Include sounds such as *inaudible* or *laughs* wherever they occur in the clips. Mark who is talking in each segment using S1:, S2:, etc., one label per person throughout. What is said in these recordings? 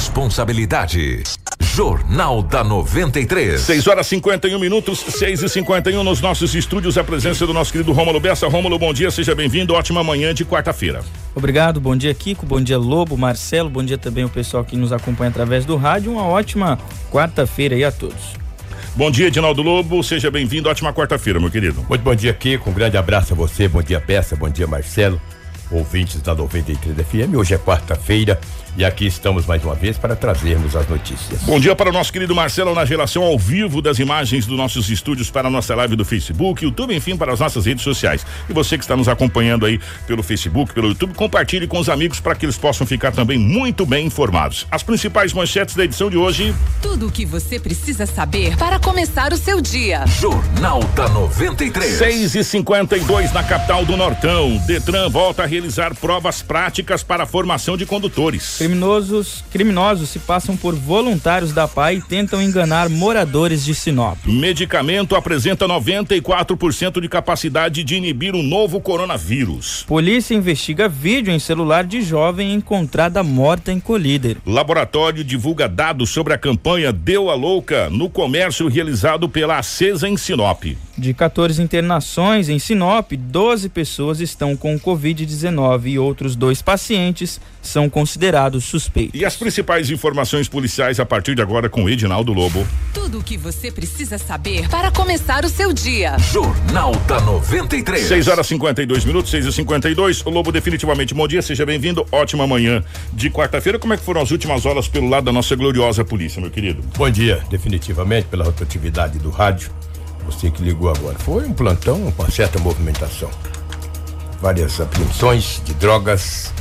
S1: responsabilidade. Jornal da 93.
S2: 6 horas 51 minutos, 6 e 51 nos nossos estúdios. A presença do nosso querido Rômulo Bessa. Rômulo, bom dia, seja bem-vindo. Ótima manhã de quarta-feira.
S3: Obrigado, bom dia, Kiko. Bom dia, Lobo, Marcelo. Bom dia também o pessoal que nos acompanha através do rádio. Uma ótima quarta-feira aí a todos.
S2: Bom dia, Edinaldo Lobo. Seja bem-vindo. Ótima quarta-feira, meu querido.
S4: Muito bom dia, Kiko. Um grande abraço a você. Bom dia, Bessa. Bom dia, Marcelo ouvintes da 93 FM. Hoje é quarta-feira e aqui estamos mais uma vez para trazermos as notícias.
S2: Bom dia para o nosso querido Marcelo na relação ao vivo das imagens dos nossos estúdios para a nossa live do Facebook, YouTube, enfim, para as nossas redes sociais. E você que está nos acompanhando aí pelo Facebook, pelo YouTube, compartilhe com os amigos para que eles possam ficar também muito bem informados. As principais manchetes da edição de hoje.
S5: Tudo o que você precisa saber para começar o seu dia.
S1: Jornal da 93.
S2: 6 e 52 na capital do Nortão. Detran volta a realizar provas práticas para a formação de condutores.
S3: Criminosos, criminosos se passam por voluntários da PAI e tentam enganar moradores de Sinop.
S2: Medicamento apresenta 94% de capacidade de inibir o novo coronavírus.
S3: Polícia investiga vídeo em celular de jovem encontrada morta em colíder.
S2: Laboratório divulga dados sobre a campanha Deu a Louca no comércio realizado pela Acesa em Sinop.
S3: De 14 internações em Sinop, 12 pessoas estão com Covid-19 e outros dois pacientes são considerados suspeitos.
S2: E as principais informações policiais a partir de agora com Edinaldo Lobo.
S5: Tudo o que você precisa saber para começar o seu dia.
S1: Jornal da 93.
S2: 6 horas 52 minutos, 6 e 52 O Lobo, definitivamente, bom dia, seja bem-vindo. Ótima manhã de quarta-feira. Como é que foram as últimas horas pelo lado da nossa gloriosa polícia, meu querido?
S4: Bom dia, definitivamente, pela rotatividade do rádio. Você que ligou agora. Foi um plantão com certa movimentação. Várias apreensões de drogas,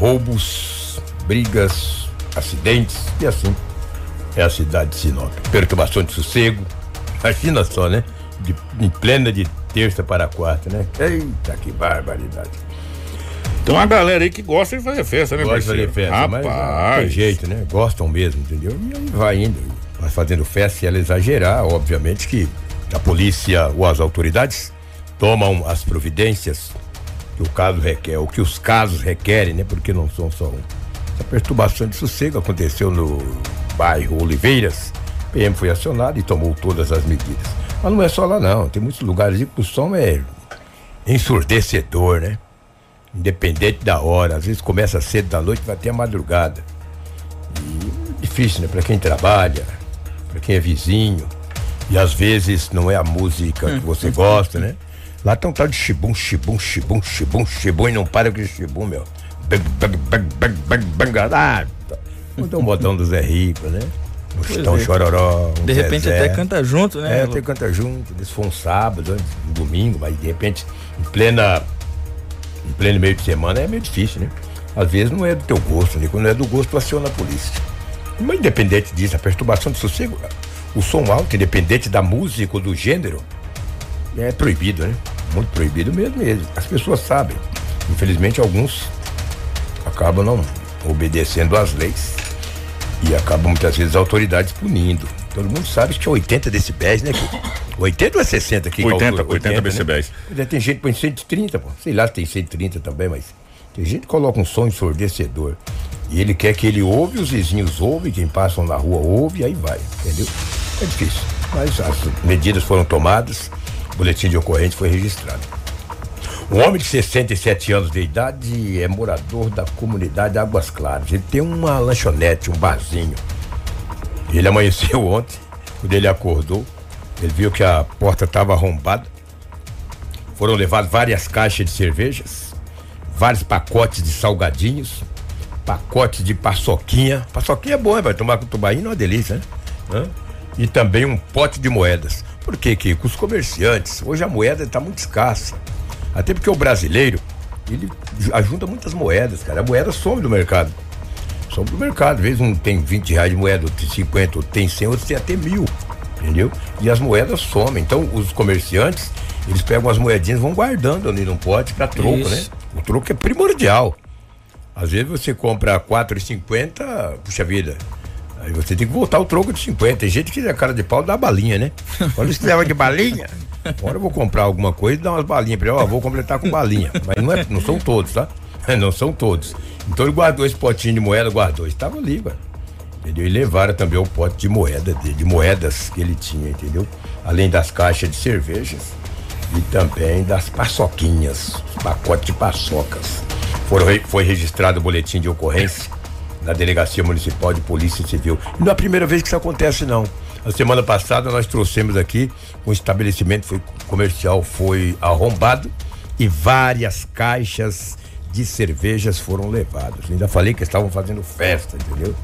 S4: roubos, brigas, acidentes e assim é a cidade de Sinop. Perturbação de sossego. Imagina só, né? De, em plena de terça para quarta, né? Eita, que barbaridade.
S2: Então a galera aí que gosta de fazer festa, né,
S4: Gosta de fazer festa,
S2: Rapaz.
S4: mas tem jeito, né? Gostam mesmo, entendeu? E aí vai indo, vai fazendo festa se ela exagerar, obviamente que a polícia ou as autoridades tomam as providências que o caso requer, o que os casos requerem, né? Porque não são só um. A perturbação de sossego aconteceu no bairro Oliveiras. O PM foi acionado e tomou todas as medidas. Mas não é só lá não, tem muitos lugares que o som é ensurdecedor, né? Independente da hora, às vezes começa cedo da noite, vai até a madrugada. E difícil, né? Para quem trabalha, para quem é vizinho. E às vezes não é a música que você *laughs* gosta, né? Lá tem um tal de chibum, chibum, chibum, chibum, chibum e não para com esse chibum, meu. Bang, bang, bang, bang, bang, bang, ah, tá. Um botão do Zé Rico, né? Um chitão
S3: é.
S4: chororó. um
S3: De repente
S4: Zezé.
S3: até canta junto, né?
S4: É, até canta junto. Isso foi um sábado, um domingo, mas de repente, em plena. Em pleno meio de semana é meio difícil, né? Às vezes não é do teu gosto, né? Quando não é do gosto, tu aciona a polícia. Mas independente disso, a perturbação de sossego, o som alto, independente da música ou do gênero, é proibido, né? Muito proibido mesmo, mesmo. As pessoas sabem. Infelizmente, alguns acabam não obedecendo às leis e acabam muitas vezes as autoridades punindo. Todo mundo sabe que é 80 decibéis, né? Kiko? 80 ou é 60 aqui?
S2: 80,
S4: calcula?
S2: 80 decibéis.
S4: Né? Tem gente que põe 130, pô. Sei lá se tem 130 também, mas tem gente que coloca um som ensurdecedor. E ele quer que ele ouve, os vizinhos ouvem, quem passam na rua ouve, aí vai, entendeu? É difícil. Mas as medidas foram tomadas, boletim de ocorrência foi registrado. Um homem de 67 anos de idade é morador da comunidade Águas Claras. Ele tem uma lanchonete, um barzinho. Ele amanheceu *laughs* ontem, quando ele acordou, ele viu que a porta estava arrombada. Foram levadas várias caixas de cervejas, vários pacotes de salgadinhos, pacotes de paçoquinha. Paçoquinha é hein? vai tomar com tubaína é uma delícia, né? E também um pote de moedas. Por quê? Que com os comerciantes, hoje a moeda está muito escassa. Até porque o brasileiro, ele ajunta muitas moedas, cara. A moeda some do mercado. Some do mercado. Às vezes um tem 20 reais de moeda, outro tem 50, outro tem 100, outro tem até mil. Entendeu? E as moedas somem. Então, os comerciantes, eles pegam as moedinhas e vão guardando ali num pote para troco,
S3: Isso.
S4: né? O troco é primordial. Às vezes você compra R$ 4,50, puxa vida. Aí você tem que voltar o troco de 50. Tem gente que a cara de pau dá balinha, né? Quando você leva de balinha, agora eu vou comprar alguma coisa e dar umas balinhas pra ele. Ó, vou completar com balinha. Mas não, é, não são todos, tá? *laughs* Não são todos. Então ele guardou esse potinho de moeda, guardou. Estava ali, mano. Entendeu? E levaram também o pote de moeda dele, de moedas que ele tinha, entendeu? Além das caixas de cervejas e também das paçoquinhas, pacote de paçocas. Foram, foi registrado o boletim de ocorrência na Delegacia Municipal de Polícia Civil. E não é a primeira vez que isso acontece, não. A semana passada nós trouxemos aqui um estabelecimento foi, comercial foi arrombado e várias caixas de cervejas foram levadas. Ainda falei que estavam fazendo festa, entendeu?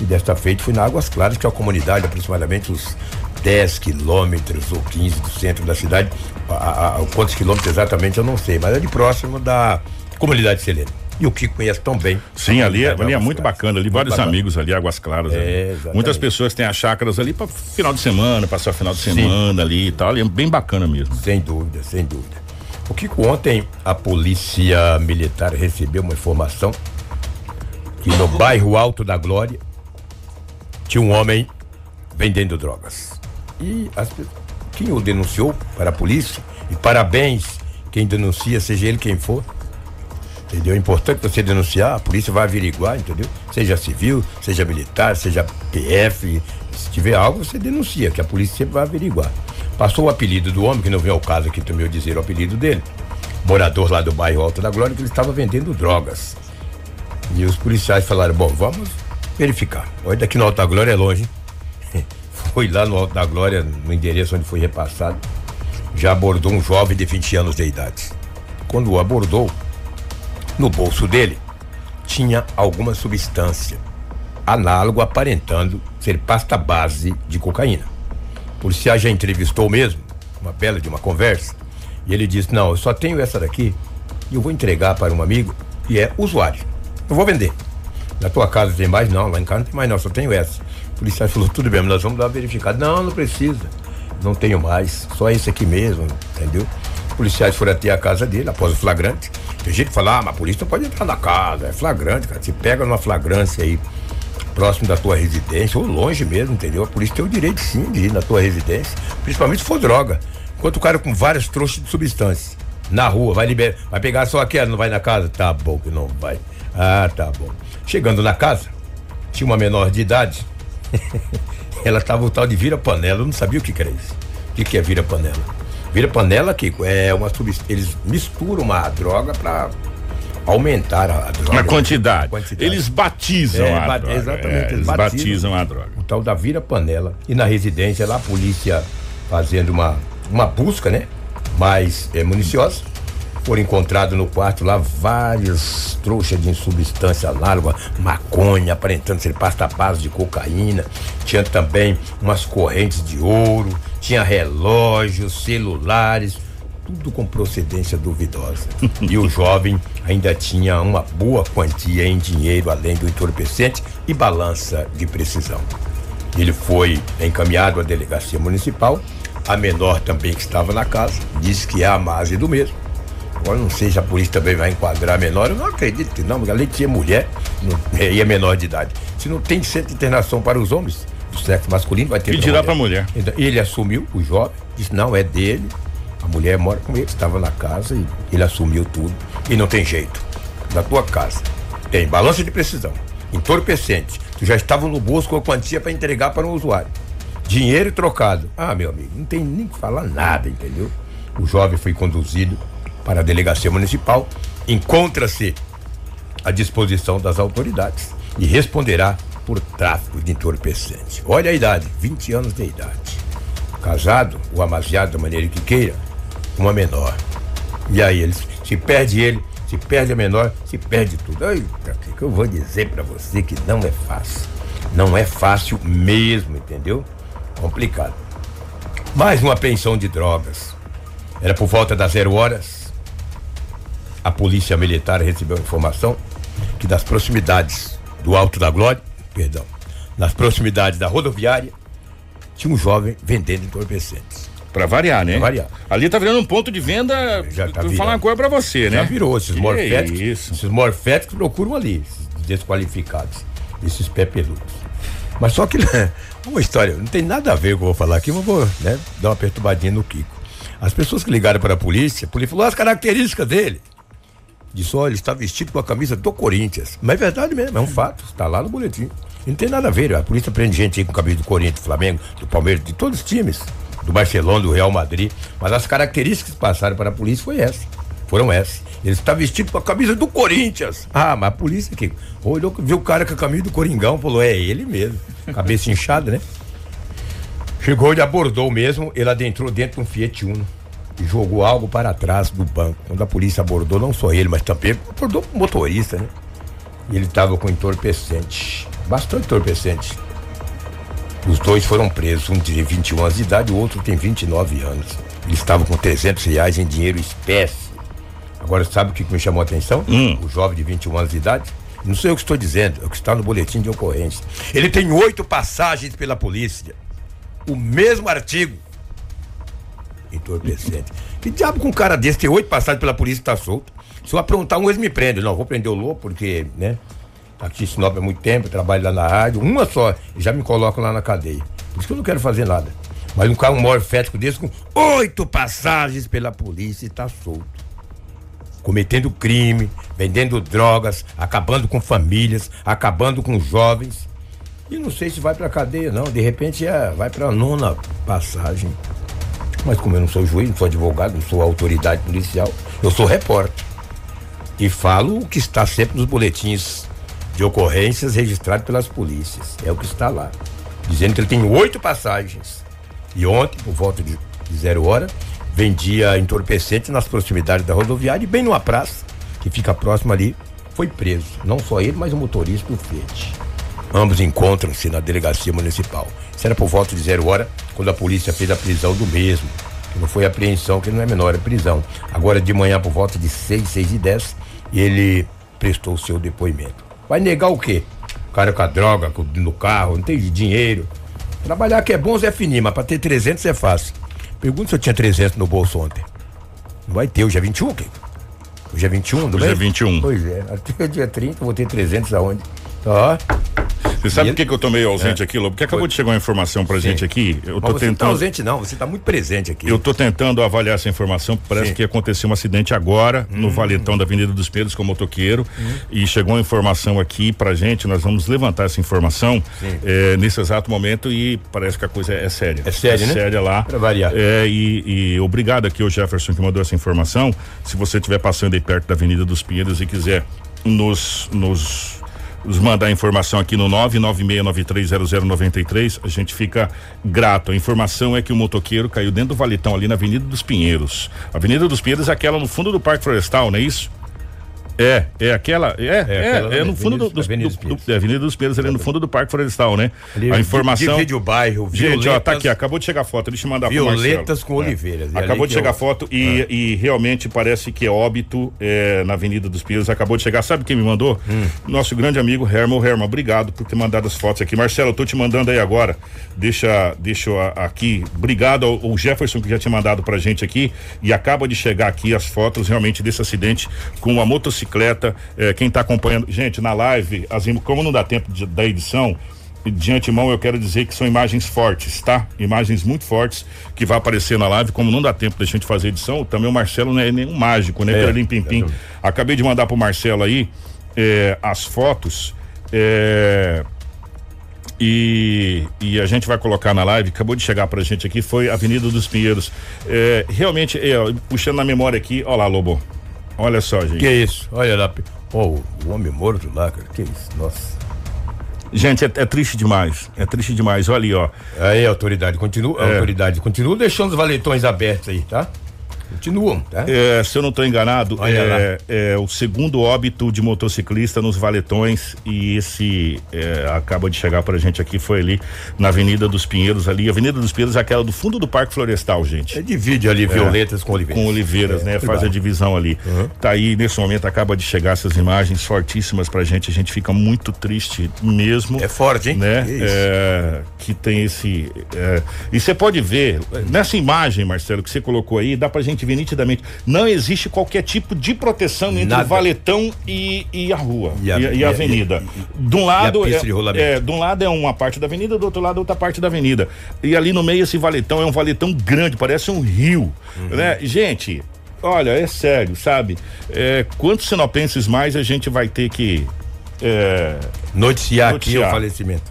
S4: E desta feita fui na Águas Claras, que é uma comunidade aproximadamente uns 10 quilômetros ou 15 do centro da cidade. A, a, a, quantos quilômetros exatamente eu não sei, mas é de próximo da comunidade Selene. E o Kiko conhece tão bem.
S2: Sim, ali, é, ali é muito Claras. bacana, ali muito vários bacana. amigos ali, Águas Claras. É, Muitas pessoas têm as chácaras ali para final de semana, passar final de semana Sim. ali e tal, é bem bacana mesmo.
S4: Sem dúvida, sem dúvida. O Kiko, ontem a polícia militar recebeu uma informação que no bairro Alto da Glória tinha um homem vendendo drogas. E as, quem o denunciou para a polícia, e parabéns quem denuncia, seja ele quem for, entendeu? É importante você denunciar, a polícia vai averiguar, entendeu? Seja civil, seja militar, seja PF, se tiver algo, você denuncia, que a polícia sempre vai averiguar. Passou o apelido do homem, que não vem ao caso aqui também eu dizer o apelido dele, morador lá do bairro Alto da Glória, que ele estava vendendo drogas. E os policiais falaram, bom, vamos verificar. Olha, daqui no Alto da Glória é longe, hein? *laughs* Foi lá no Alto da Glória, no endereço onde foi repassado, já abordou um jovem de 20 anos de idade. Quando o abordou, no bolso dele tinha alguma substância, análogo aparentando ser pasta base de cocaína. O policial já entrevistou mesmo, uma bela de uma conversa, e ele disse: Não, eu só tenho essa daqui e eu vou entregar para um amigo que é usuário. Eu vou vender. Na tua casa tem mais? Não, lá em casa não tem mais não, só tenho essa. O policial falou: Tudo bem, nós vamos dar uma verificada. Não, não precisa. Não tenho mais, só esse aqui mesmo, entendeu? Policiais foram até a casa dele após o flagrante. Tem gente que fala, ah, mas a polícia pode entrar na casa, é flagrante, cara. Se pega numa flagrância aí, próximo da tua residência, ou longe mesmo, entendeu? A polícia tem o direito sim de ir na tua residência, principalmente se for droga. Enquanto o cara com várias trouxas de substância na rua, vai liberar, vai pegar só aquela, não vai na casa? Tá bom que não vai. Ah, tá bom. Chegando na casa, tinha uma menor de idade. *laughs* Ela tava o tal de vira-panela, eu não sabia o que, que era isso. O que, que é vira-panela? Vira panela, Kiko, é uma. Eles misturam uma droga para aumentar a, droga.
S2: A quantidade. quantidade. Eles batizam é, a droga.
S4: Exatamente, é, eles, batizam, batizam, a droga. O tal da vira panela. E na residência lá, a polícia fazendo uma, uma busca, né? Mais é, municiosa. Foram encontrados no quarto lá várias trouxas de substância análoga, maconha, aparentando ser pasta base de cocaína. Tinha também umas correntes de ouro tinha relógios, celulares, tudo com procedência duvidosa. *laughs* e o jovem ainda tinha uma boa quantia em dinheiro, além do entorpecente e balança de precisão. Ele foi encaminhado à delegacia municipal. A menor também que estava na casa disse que é a base do mesmo. Agora não sei se a polícia também vai enquadrar a menor. Eu não acredito que não, porque além de ser mulher *laughs* e é menor de idade. Se não tem centro de internação para os homens, do sexo masculino, vai ter.
S2: Pedirá para a mulher.
S4: Então, ele assumiu, o jovem, disse: não, é dele. A mulher mora com ele, estava na casa e ele assumiu tudo. E não tem jeito. Na tua casa tem balança de precisão, entorpecente. Tu já estava no bolso com a quantia para entregar para um usuário. Dinheiro trocado. Ah, meu amigo, não tem nem que falar nada, entendeu? O jovem foi conduzido para a delegacia municipal, encontra-se à disposição das autoridades e responderá por tráfico de entorpecente. Olha a idade, 20 anos de idade. Casado, ou amaziado da maneira que queira, uma menor. E aí ele se perde ele, se perde a menor, se perde tudo. Eita, o que eu vou dizer para você que não é fácil. Não é fácil mesmo, entendeu? Complicado. Mais uma pensão de drogas. Era por volta das zero horas. A polícia militar recebeu informação que das proximidades do Alto da Glória perdão, nas proximidades da rodoviária, tinha um jovem vendendo entorpecentes.
S2: Pra variar, né?
S4: Pra variar.
S2: Ali tá virando um ponto de venda. Já tá Vou falar uma coisa pra você, né?
S4: Já virou. Esses morféticos. Isso. Esses morféticos procuram ali, esses desqualificados. Esses pé peludos. Mas só que, *laughs* uma história, não tem nada a ver com o que eu vou falar aqui, mas vou né, dar uma perturbadinha no Kiko. As pessoas que ligaram para a polícia, a polícia falou as características dele. Disse, olha, ele está vestido com a camisa do Corinthians. Mas é verdade mesmo, é um fato. Está lá no boletim. Não tem nada a ver. A polícia prende gente aí com camisa do Corinthians, do Flamengo, do Palmeiras, de todos os times. Do Barcelona, do Real Madrid. Mas as características que passaram para a polícia foi essa. Foram essas. Ele está vestido com a camisa do Corinthians. Ah, mas a polícia que olhou, viu o cara com a camisa do Coringão, falou, é ele mesmo. Cabeça *laughs* inchada, né? Chegou, ele abordou mesmo, ele adentrou dentro de um Fiat Uno jogou algo para trás do banco. Quando a polícia abordou, não só ele, mas também abordou o motorista, né? E ele estava com entorpecente, bastante entorpecente. Os dois foram presos, um de 21 anos de idade, o outro tem 29 anos. Eles estavam com 300 reais em dinheiro espécie. Agora, sabe o que me chamou a atenção?
S2: Hum.
S4: O jovem de 21 anos de idade. Não sei o que estou dizendo, é o que está no boletim de ocorrência. Ele tem oito passagens pela polícia. O mesmo artigo. Entorpecente. Que diabo com um cara desse tem oito passagens pela polícia e tá solto? Se eu aprontar um, eles me prendem. Não, vou prender o louco, porque, né? Aqui em Sinop há muito tempo, trabalho lá na rádio. Uma só, já me colocam lá na cadeia. Por isso que eu não quero fazer nada. Mas um carro morfético desse com oito passagens pela polícia e tá solto cometendo crime, vendendo drogas, acabando com famílias, acabando com jovens. E não sei se vai pra cadeia, não. De repente é, vai pra nona passagem. Mas como eu não sou juiz, não sou advogado, não sou autoridade policial, eu sou repórter. E falo o que está sempre nos boletins de ocorrências registrados pelas polícias. É o que está lá. Dizendo que ele tem oito passagens. E ontem, por volta de zero hora, vendia entorpecente nas proximidades da rodoviária e bem numa praça que fica próxima ali, foi preso. Não só ele, mas o motorista e o Fiat. Ambos encontram-se na delegacia municipal. Isso era por volta de zero hora, quando a polícia fez a prisão do mesmo. Que não foi apreensão, que não é menor, é prisão. Agora de manhã, por volta de seis, seis e dez, ele prestou o seu depoimento. Vai negar o quê? O cara com a droga com- no carro, não tem dinheiro. Trabalhar que é bom, Zé Fininho, mas pra ter 300 é fácil. Pergunta se eu tinha 300 no bolso ontem. Não vai ter, hoje é 21, Kiko? Hoje é 21 do
S2: Hoje é
S4: mês?
S2: 21.
S4: Pois é, até dia 30 eu vou ter 300 aonde? Ó,
S2: Você sabe por que, que eu tô meio ausente aqui, Lobo? Porque acabou de chegar uma informação pra gente aqui. Eu
S4: mas
S2: tô
S4: você não tá
S2: tentando.
S4: ausente não, você tá muito presente aqui.
S2: Eu tô tentando avaliar essa informação. Parece
S4: Sim.
S2: que aconteceu um acidente agora no valetão da Avenida dos Pedros com o motoqueiro. E chegou uma informação aqui pra gente. Nós vamos levantar essa informação
S4: Sim.
S2: eh, nesse exato momento e parece que a coisa é séria.
S4: É séria, né?
S2: séria lá.
S4: Pra variar.
S2: É, e, e obrigado aqui ao Jefferson que mandou essa informação. Se você estiver passando aí perto da Avenida dos Pinheiros e quiser nos, nos, nos mandar informação aqui no 996930093, a gente fica grato. A informação é que o motoqueiro caiu dentro do valetão ali na Avenida dos Pinheiros. A Avenida dos Pinheiros é aquela no fundo do Parque Florestal, não é isso? É, é aquela. É, é,
S4: aquela
S2: é,
S4: na
S2: no fundo do,
S4: Avenida-
S2: dos-
S4: Avenida dos
S2: do-
S4: Pinheiros.
S2: do- é, Avenida dos Pinheiros, ali no fundo do Parque Florestal, né?
S4: Ali,
S2: a informação.
S4: Divide o bairro,
S2: Gente, ó, tá
S4: Violetas-
S2: aqui, acabou de chegar a foto, deixa eu mandar
S4: Violetas com oliveiras. E
S2: Acabou de chegar a foto e, e realmente parece que é óbito é, na Avenida dos Pinheiros. Acabou de chegar. Sabe quem me mandou?
S4: Hum.
S2: Nosso grande amigo Herman. Herman, obrigado por ter mandado as fotos aqui. Marcelo, eu tô te mandando aí agora. Deixa, deixa aqui. Obrigado ao, ao Jefferson que já tinha mandado pra gente aqui. E acaba de chegar aqui as fotos realmente desse acidente com a motocicleta. É, quem tá acompanhando. Gente, na live, as como não dá tempo de- da edição. De antemão, eu quero dizer que são imagens fortes, tá? Imagens muito fortes que vai aparecer na live. Como não dá tempo da gente fazer edição, também o Marcelo não é nenhum mágico, né?
S4: É,
S2: Peralim Pim Pim. Acabei de mandar pro Marcelo aí é, as fotos. é, e, e a gente vai colocar na live, acabou de chegar pra gente aqui, foi Avenida dos Pinheiros. É, realmente, é, puxando na memória aqui, ó lá, Lobo. Olha só, gente.
S4: Que isso? Olha lá. Ó, o homem morto lá, cara. Que isso? Nossa.
S2: Gente, é, é triste demais. É triste demais. Olha ali, ó.
S4: Aí autoridade continua,
S2: É.
S4: autoridade continua deixando os valetões abertos aí, tá? Continuam, tá?
S2: É, se eu não estou enganado, é, é o segundo óbito de motociclista nos valetões e esse é, acaba de chegar pra gente aqui, foi ali na Avenida dos Pinheiros ali. A Avenida dos Pinheiros é aquela do fundo do Parque Florestal, gente.
S4: É, divide ali violetas com oliveiras.
S2: Com oliveiras, né? Faz a divisão ali. Tá aí, nesse momento, acaba de chegar essas imagens fortíssimas pra gente. A gente fica muito triste mesmo.
S4: É forte, hein?
S2: Né? É, que tem esse. é, e você pode ver, nessa imagem, Marcelo, que você colocou aí, dá pra gente ver nitidamente. Não existe qualquer tipo de proteção entre
S4: Nada.
S2: o valetão e, e a rua.
S4: E a-
S2: e, e a avenida. de um lado. é, é, de um lado é uma parte da avenida, do outro lado é outra parte da avenida. E ali no meio esse valetão é um valetão grande, parece um rio.
S4: Uhum.
S2: Né? Gente, olha, é sério, sabe? É, quantos sinopenses mais a gente vai ter que é,
S4: noticiar,
S2: noticiar
S4: aqui o falecimento?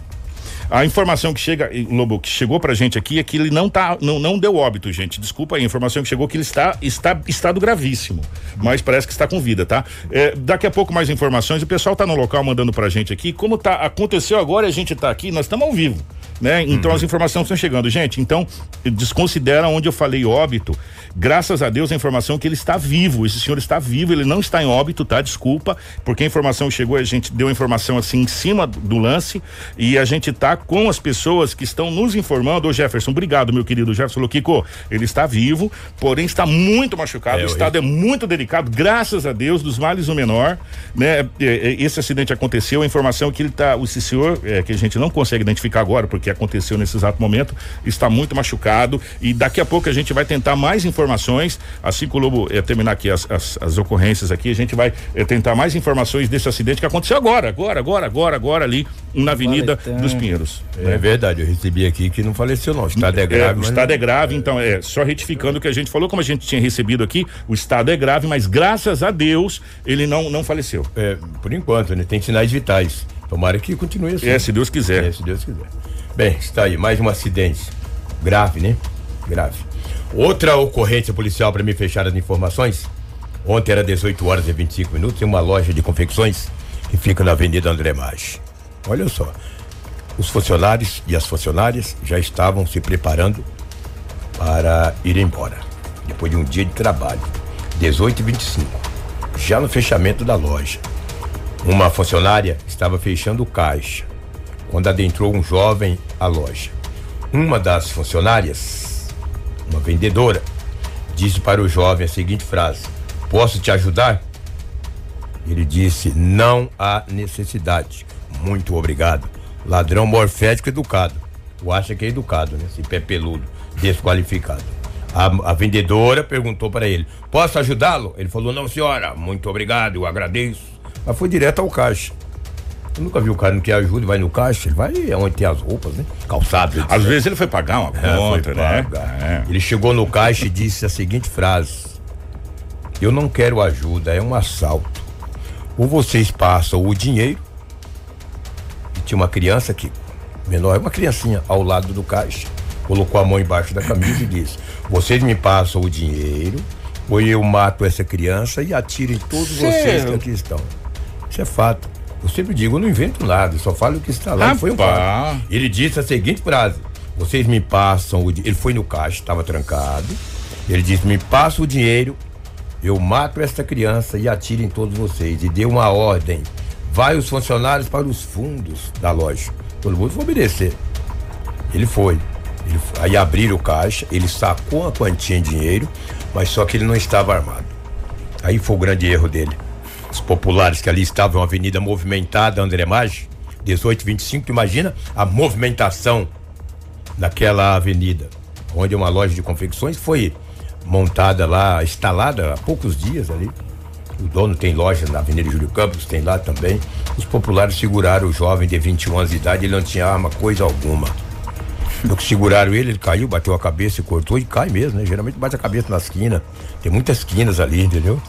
S2: A informação que chega, Lobo, que chegou pra gente aqui é que ele não tá, não, não deu óbito, gente. Desculpa aí, a informação que chegou é que ele está, está estado gravíssimo, mas parece que está com vida, tá? É, daqui a pouco mais informações, o pessoal tá no local mandando pra gente aqui. Como tá, aconteceu agora, a gente tá aqui, nós estamos ao vivo né? Então uhum. as informações estão chegando. Gente, então desconsidera onde eu falei óbito. Graças a Deus a informação é que ele está vivo. Esse senhor está vivo, ele não está em óbito, tá? Desculpa, porque a informação chegou, a gente deu a informação assim em cima do lance e a gente tá com as pessoas que estão nos informando. Ô Jefferson, obrigado, meu querido Jefferson Kiko. Ele está vivo, porém está muito machucado. É, o estado eu... é muito delicado, graças a Deus, dos males o menor, né? Esse acidente aconteceu, a informação é que ele tá, esse senhor, é, que a gente não consegue identificar agora, porque aconteceu nesse exato momento, está muito machucado e daqui a pouco a gente vai tentar mais informações, assim que o Lobo eh, terminar aqui as, as, as, ocorrências aqui, a gente vai eh, tentar mais informações desse acidente que aconteceu agora, agora, agora, agora, agora ali na Avenida dos Pinheiros.
S4: É, né? verdade, eu recebi aqui que não faleceu não, o estado é, é grave.
S2: o estado é grave, então é só retificando o que a gente falou, como a gente tinha recebido aqui, o estado é grave, mas graças a Deus ele não não faleceu.
S4: É, por enquanto, né? Tem sinais vitais. Tomara que continue assim.
S2: É, se Deus quiser.
S4: É, se Deus quiser. Bem, está aí, mais um acidente. Grave, né? Grave. Outra ocorrência policial para me fechar as informações. Ontem era 18 horas e 25 minutos em uma loja de confecções que fica na Avenida André Maggi. Olha só, os funcionários e as funcionárias já estavam se preparando para ir embora, depois de um dia de trabalho. 18 e 25 já no fechamento da loja. Uma funcionária estava fechando o caixa quando adentrou um jovem à loja. Uma das funcionárias, uma vendedora, disse para o jovem a seguinte frase: Posso te ajudar? Ele disse: Não há necessidade. Muito obrigado. Ladrão morfético educado. O acha que é educado, né? Esse pé peludo, desqualificado. A, a vendedora perguntou para ele: Posso ajudá-lo? Ele falou: Não, senhora. Muito obrigado, eu agradeço. Mas foi direto ao caixa. Eu nunca vi o cara que ajuda, vai no caixa, ele vai onde tem as roupas, né? Calçado.
S2: Às vezes ele foi pagar uma é, conta, né?
S4: É. Ele chegou no caixa e disse a seguinte frase: Eu não quero ajuda, é um assalto. Ou vocês passam o dinheiro, e tinha uma criança que, menor, uma criancinha ao lado do caixa, colocou a mão embaixo da camisa e disse: Vocês me passam o dinheiro, ou eu mato essa criança e atiro em todos vocês que aqui estão. Isso é fato. Eu sempre digo, eu não invento nada, só falo o que está lá. Foi um fato. Ele disse a seguinte frase: vocês me passam o Ele foi no caixa, estava trancado. Ele disse: me passa o dinheiro, eu mato esta criança e atiro em todos vocês. E deu uma ordem. Vai os funcionários para os fundos da loja. Todo mundo foi obedecer. Ele foi. Ele foi. Aí abriram o caixa, ele sacou uma quantia em dinheiro, mas só que ele não estava armado. Aí foi o grande erro dele os populares que ali estavam, avenida movimentada, André Maggi, 1825, tu imagina a movimentação naquela avenida, onde uma loja de confecções foi montada lá, instalada há poucos dias ali. O dono tem loja na Avenida Júlio Campos, tem lá também. Os populares seguraram o jovem de 21 anos de idade, ele não tinha arma, coisa alguma. No que seguraram ele, ele caiu, bateu a cabeça e cortou e cai mesmo, né? Geralmente bate a cabeça na esquina. Tem muitas esquinas ali, entendeu?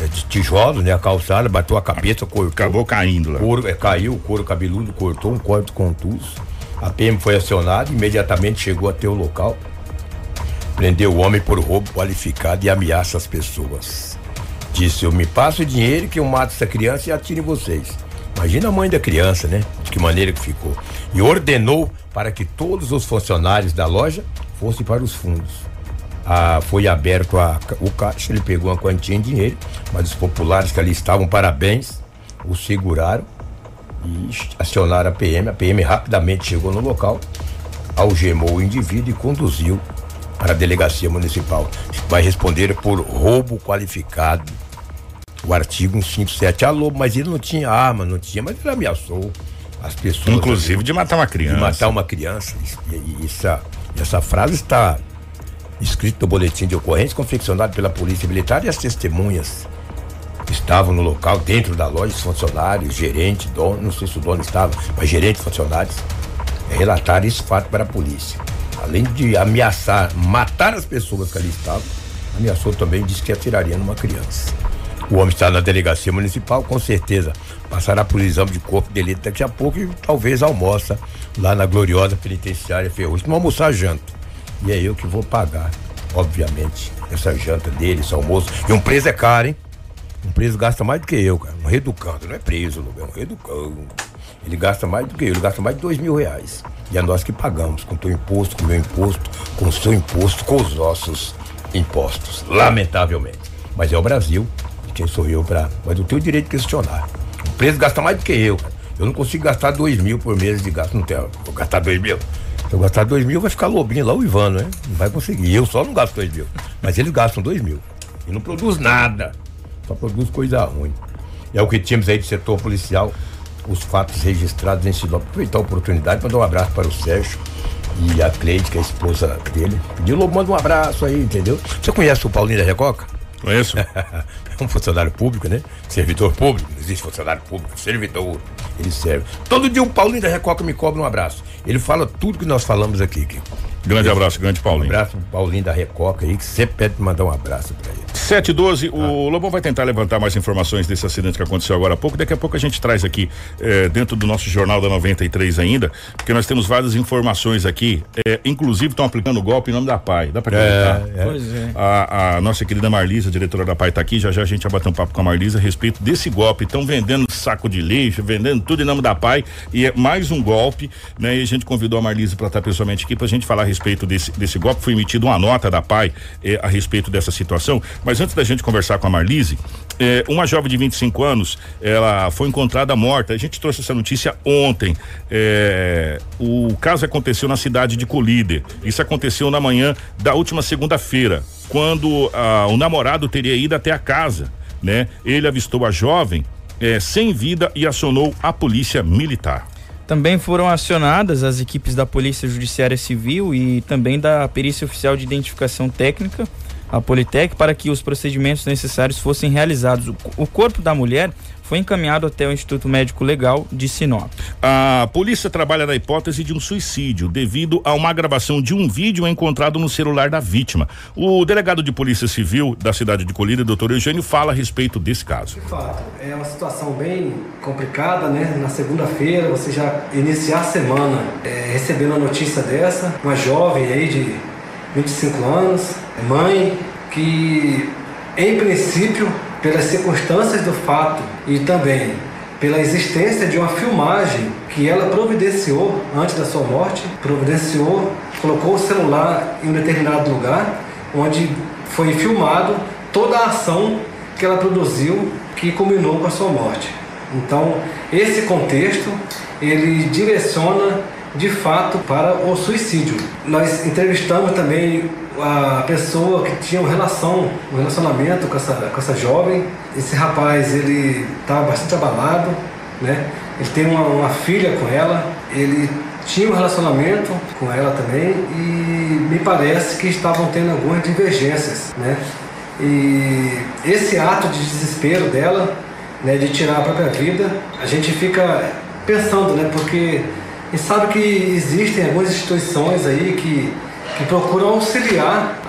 S4: É, de tijolo, né? A calçada, bateu a cabeça, cortou.
S2: Acabou caindo lá.
S4: Couro, é, caiu, o couro cabeludo cortou, um corte contuso. A PM foi acionada, imediatamente chegou até o local. Prendeu o homem por roubo qualificado e ameaça as pessoas. Disse: Eu me passo o dinheiro que eu mato essa criança e atiro em vocês. Imagina a mãe da criança, né? De que maneira que ficou. E ordenou para que todos os funcionários da loja fossem para os fundos a, foi aberto a, o caixa, ele pegou uma quantia em dinheiro, mas os populares que ali estavam, parabéns, o seguraram e acionaram a PM. A PM rapidamente chegou no local, algemou o indivíduo e conduziu para a delegacia municipal. Vai responder por roubo qualificado. O artigo 157. Alô, mas ele não tinha arma, não tinha, mas ele ameaçou as pessoas.
S2: Inclusive ali, de matar uma criança. De
S4: matar uma criança. E, e essa, essa frase está escrito no boletim de ocorrência confeccionado pela Polícia Militar e as testemunhas estavam no local, dentro da loja, os funcionários, gerente, dono, não sei se o dono estava, mas gerente, funcionários, relataram esse fato para a polícia. Além de ameaçar, matar as pessoas que ali estavam, ameaçou também, disse que atiraria numa criança. O homem está na delegacia municipal, com certeza passará por exame de corpo de delito daqui a pouco e talvez almoça lá na gloriosa penitenciária Ferrugem. Não almoçar janta. E é eu que vou pagar, obviamente, essa janta dele, esse almoço. E um preso é caro, hein? Um preso gasta mais do que eu, cara. Um reeducando, não é preso, é um reeducando. Ele gasta mais do que eu, ele gasta mais de dois mil reais. E é nós que pagamos, com o teu imposto, com o meu imposto, com o seu imposto, com os nossos impostos, lamentavelmente. Mas é o Brasil, quem sou eu para. Mas eu tenho o direito de questionar. O preso gasta mais do que eu. Eu não consigo gastar dois mil por mês de gasto, não tenho. Vou gastar dois mil. Se eu gastar dois mil, vai ficar lobinho lá o Ivano, né? Não vai conseguir. Eu só não gasto dois mil. Mas eles gastam dois mil. E não produz nada. Só produz coisa ruim. E é o que tínhamos aí de setor policial, os fatos registrados em Sinop. Aproveitar a oportunidade, mandar um abraço para o Sérgio e a Cleide, que é a esposa dele. Pediu, Lobo, manda um abraço aí, entendeu? Você conhece o Paulinho da Recoca?
S2: Conheço. *laughs*
S4: é um funcionário público, né? Servidor público, não existe funcionário público, servidor, ele serve. Todo dia o Paulinho da Recoca me cobra um abraço. Ele fala tudo que nós falamos aqui.
S2: Grande abraço, grande Paulinho.
S4: Um abraço pro Paulinho da Recoca aí, que sempre pede mandar um abraço pra ele.
S2: 712, ah. o Lobão vai tentar levantar mais informações desse acidente que aconteceu agora há pouco. Daqui a pouco a gente traz aqui eh, dentro do nosso Jornal da 93 ainda, porque nós temos várias informações aqui. Eh, inclusive estão aplicando o golpe em nome da PAI. Dá pra acreditar? É, é. Pois é. A, a, nossa querida Marlisa, diretora da PAI, está aqui. Já já a gente vai bater um papo com a Marlisa a respeito desse golpe. Estão vendendo saco de lixo, vendendo tudo em nome da PAI. E é mais um golpe, né? E a gente convidou a Marlisa para estar pessoalmente aqui para a gente falar a respeito desse, desse golpe. Foi emitida uma nota da PAI eh, a respeito dessa situação. Mas antes da gente conversar com a Marlise. É, uma jovem de 25 anos, ela foi encontrada morta. A gente trouxe essa notícia ontem. É, o caso aconteceu na cidade de Colíder. Isso aconteceu na manhã da última segunda-feira, quando ah, o namorado teria ido até a casa, né? Ele avistou a jovem é, sem vida e acionou a polícia militar.
S3: Também foram acionadas as equipes da Polícia Judiciária Civil e também da Perícia Oficial de Identificação Técnica a Politec para que os procedimentos necessários fossem realizados. O corpo da mulher foi encaminhado até o Instituto Médico Legal de Sinop.
S2: A polícia trabalha na hipótese de um suicídio devido a uma gravação de um vídeo encontrado no celular da vítima. O delegado de Polícia Civil da cidade de Colíder, doutor Eugênio, fala a respeito desse caso.
S6: De fato, é uma situação bem complicada, né? Na segunda-feira, você já iniciar a semana é, recebendo a notícia dessa, uma jovem aí de 25 anos, mãe, que em princípio, pelas circunstâncias do fato e também pela existência de uma filmagem que ela providenciou antes da sua morte, providenciou, colocou o celular em um determinado lugar, onde foi filmado toda a ação que ela produziu que culminou com a sua morte. Então, esse contexto, ele direciona de fato para o suicídio. Nós entrevistamos também a pessoa que tinha uma relação, um relacionamento com essa, com essa jovem. Esse rapaz, ele estava bastante abalado, né? Ele tem uma, uma filha com ela, ele tinha um relacionamento com ela também e me parece que estavam tendo algumas divergências, né? E esse ato de desespero dela, né, de tirar a própria vida, a gente fica pensando, né? Porque e sabe que existem algumas instituições aí que, que procuram auxiliar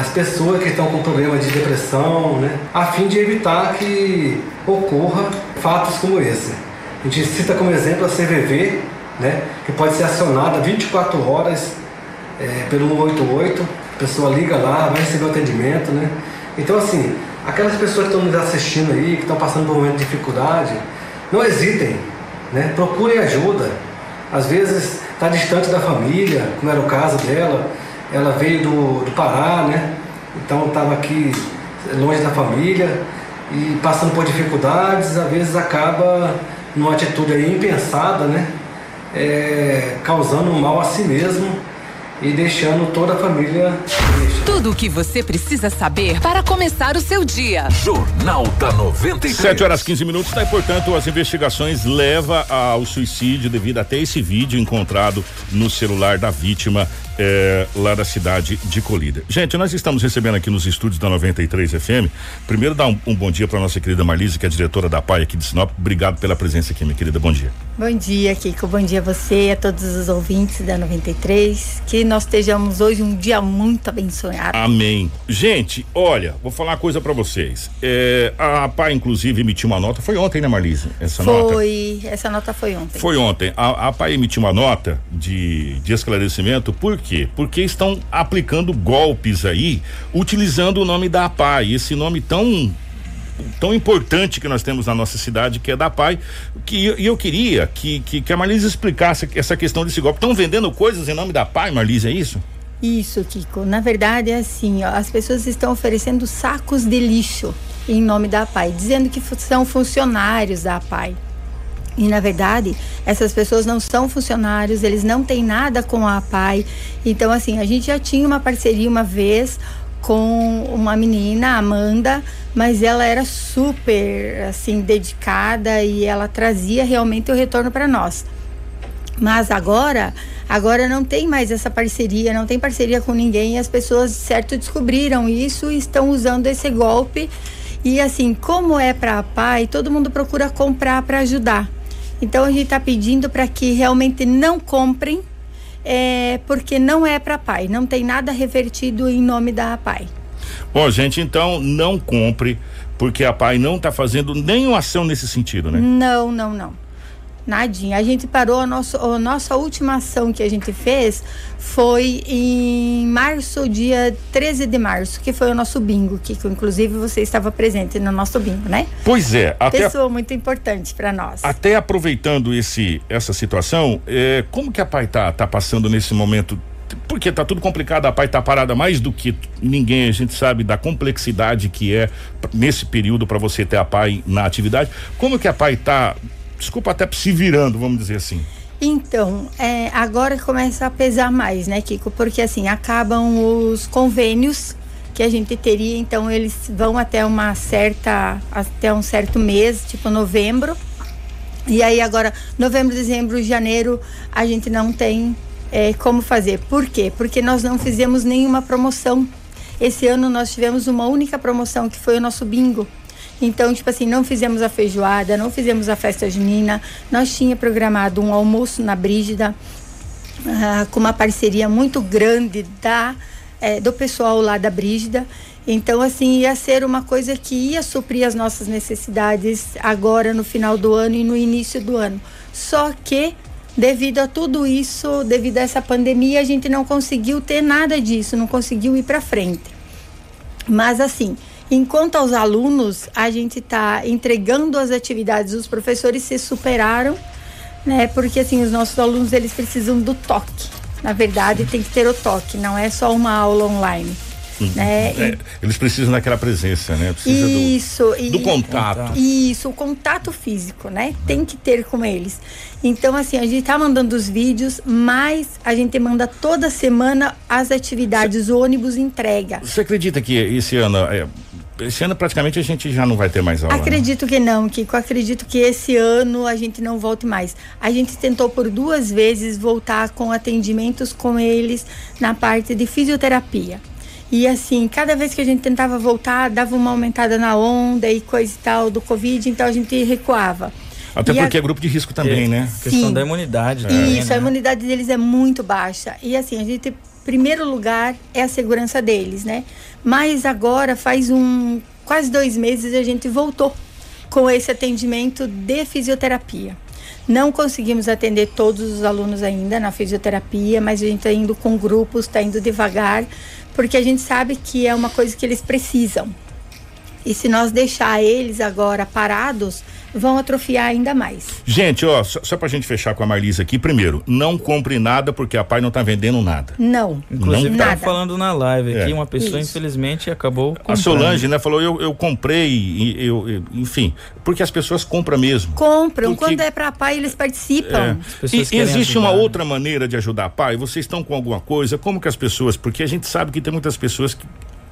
S6: as pessoas que estão com problemas de depressão, né? A fim de evitar que ocorra fatos como esse. A gente cita como exemplo a CVV, né? Que pode ser acionada 24 horas é, pelo 188. A pessoa liga lá, vai receber o atendimento, né? Então, assim, aquelas pessoas que estão nos assistindo aí, que estão passando por um momento de dificuldade, não hesitem, né? Procurem ajuda às vezes está distante da família, como era o caso dela. Ela veio do, do Pará, né? Então estava aqui longe da família e passando por dificuldades, às vezes acaba numa atitude impensada, né? É, causando mal a si mesmo e deixando toda a família.
S5: Tudo o que você precisa saber para começar o seu dia.
S1: Jornal da 93.
S2: 7 horas 15 minutos, tá? E, portanto, as investigações levam ao suicídio devido até esse vídeo encontrado no celular da vítima é, lá da cidade de Colíder. Gente, nós estamos recebendo aqui nos estúdios da 93 FM. Primeiro, dar um, um bom dia para nossa querida Marlise, que é diretora da PAI aqui de Sinop. Obrigado pela presença aqui, minha querida. Bom dia.
S7: Bom dia, Kiko. Bom dia a você, a todos os ouvintes da 93. Que nós estejamos hoje um dia muito abençoado.
S2: Amém. Gente, olha, vou falar uma coisa para vocês. É, a PAI, inclusive, emitiu uma nota. Foi ontem, né, Marlise? Essa
S7: foi,
S2: nota?
S7: Foi, essa nota foi ontem.
S2: Foi ontem. A, a PAI emitiu uma nota de, de esclarecimento. Por quê? Porque estão aplicando golpes aí, utilizando o nome da PAI. Esse nome tão tão importante que nós temos na nossa cidade, que é da PAI, que e eu queria que, que, que a Marlise explicasse essa questão desse golpe. Estão vendendo coisas em nome da PAI, Marlise, é isso?
S7: Isso, Kiko. Na verdade é assim, ó, as pessoas estão oferecendo sacos de lixo em nome da PAI, dizendo que são funcionários da PAI. E na verdade, essas pessoas não são funcionários, eles não têm nada com a PAI. Então, assim, a gente já tinha uma parceria uma vez com uma menina, Amanda, mas ela era super assim dedicada e ela trazia realmente o retorno para nós. Mas agora, agora não tem mais essa parceria, não tem parceria com ninguém. E as pessoas, certo, descobriram isso e estão usando esse golpe. E assim, como é para a pai, todo mundo procura comprar para ajudar. Então a gente está pedindo para que realmente não comprem, é, porque não é para pai, não tem nada revertido em nome da pai.
S2: Bom, gente, então não compre, porque a pai não está fazendo nenhuma ação nesse sentido, né?
S7: Não, não, não. Nadinha. A gente parou, a, nosso, a nossa última ação que a gente fez foi em março, dia 13 de março, que foi o nosso bingo, que inclusive você estava presente no nosso bingo, né?
S2: Pois é.
S7: Até Pessoa muito importante para nós.
S2: Até aproveitando esse, essa situação, é, como que a pai tá, tá passando nesse momento porque tá tudo complicado, a pai tá parada mais do que ninguém, a gente sabe da complexidade que é nesse período para você ter a pai na atividade. Como que a pai tá desculpa até se virando, vamos dizer assim.
S7: Então, é, agora começa a pesar mais, né, Kiko? Porque assim, acabam os convênios que a gente teria, então eles vão até uma certa, até um certo mês, tipo novembro. E aí agora, novembro, dezembro, janeiro, a gente não tem é, como fazer. Por quê? Porque nós não fizemos nenhuma promoção. Esse ano nós tivemos uma única promoção, que foi o nosso bingo. Então, tipo assim, não fizemos a feijoada, não fizemos a festa junina. Nós tinha programado um almoço na Brígida, uh, com uma parceria muito grande da, eh, do pessoal lá da Brígida. Então, assim, ia ser uma coisa que ia suprir as nossas necessidades agora no final do ano e no início do ano. Só que, devido a tudo isso, devido a essa pandemia, a gente não conseguiu ter nada disso, não conseguiu ir para frente. Mas, assim, Enquanto aos alunos, a gente está entregando as atividades, os professores se superaram, né? Porque assim, os nossos alunos eles precisam do toque. Na verdade, tem que ter o toque, não é só uma aula online.
S2: Uhum. Né? É, eles precisam daquela presença, né? Precisa
S7: isso,
S2: do, do contato.
S7: Isso, o contato físico, né? Tem que ter com eles. Então, assim, a gente tá mandando os vídeos, mas a gente manda toda semana as atividades, Cê, o ônibus entrega.
S2: Você acredita que esse ano é, esse ano praticamente a gente já não vai ter mais aula.
S7: Né? Acredito né? que não, Kiko. Acredito que esse ano a gente não volte mais. A gente tentou por duas vezes voltar com atendimentos com eles na parte de fisioterapia. E assim, cada vez que a gente tentava voltar, dava uma aumentada na onda e coisa e tal do Covid, então a gente recuava.
S2: Até e porque a... é grupo de risco também, é, né?
S3: Sim. Questão da imunidade.
S7: Isso, né? a imunidade deles é muito baixa. E assim, a gente primeiro lugar é a segurança deles, né? Mas agora faz um quase dois meses a gente voltou com esse atendimento de fisioterapia. Não conseguimos atender todos os alunos ainda na fisioterapia, mas a gente está indo com grupos, está indo devagar, porque a gente sabe que é uma coisa que eles precisam. E se nós deixar eles agora parados, vão atrofiar ainda mais.
S2: Gente, ó, só, só pra gente fechar com a Marlisa aqui, primeiro, não compre nada porque a pai não tá vendendo nada.
S7: Não.
S3: Inclusive, não nada. falando na live aqui, é. uma pessoa Isso. infelizmente acabou comprando.
S2: A Solange, né, falou, eu, eu comprei, eu, eu, enfim, porque as pessoas compram mesmo.
S7: Compram, porque... quando é pra pai eles participam.
S2: É. E existe ajudar. uma outra maneira de ajudar a pai? Vocês estão com alguma coisa? Como que as pessoas, porque a gente sabe que tem muitas pessoas que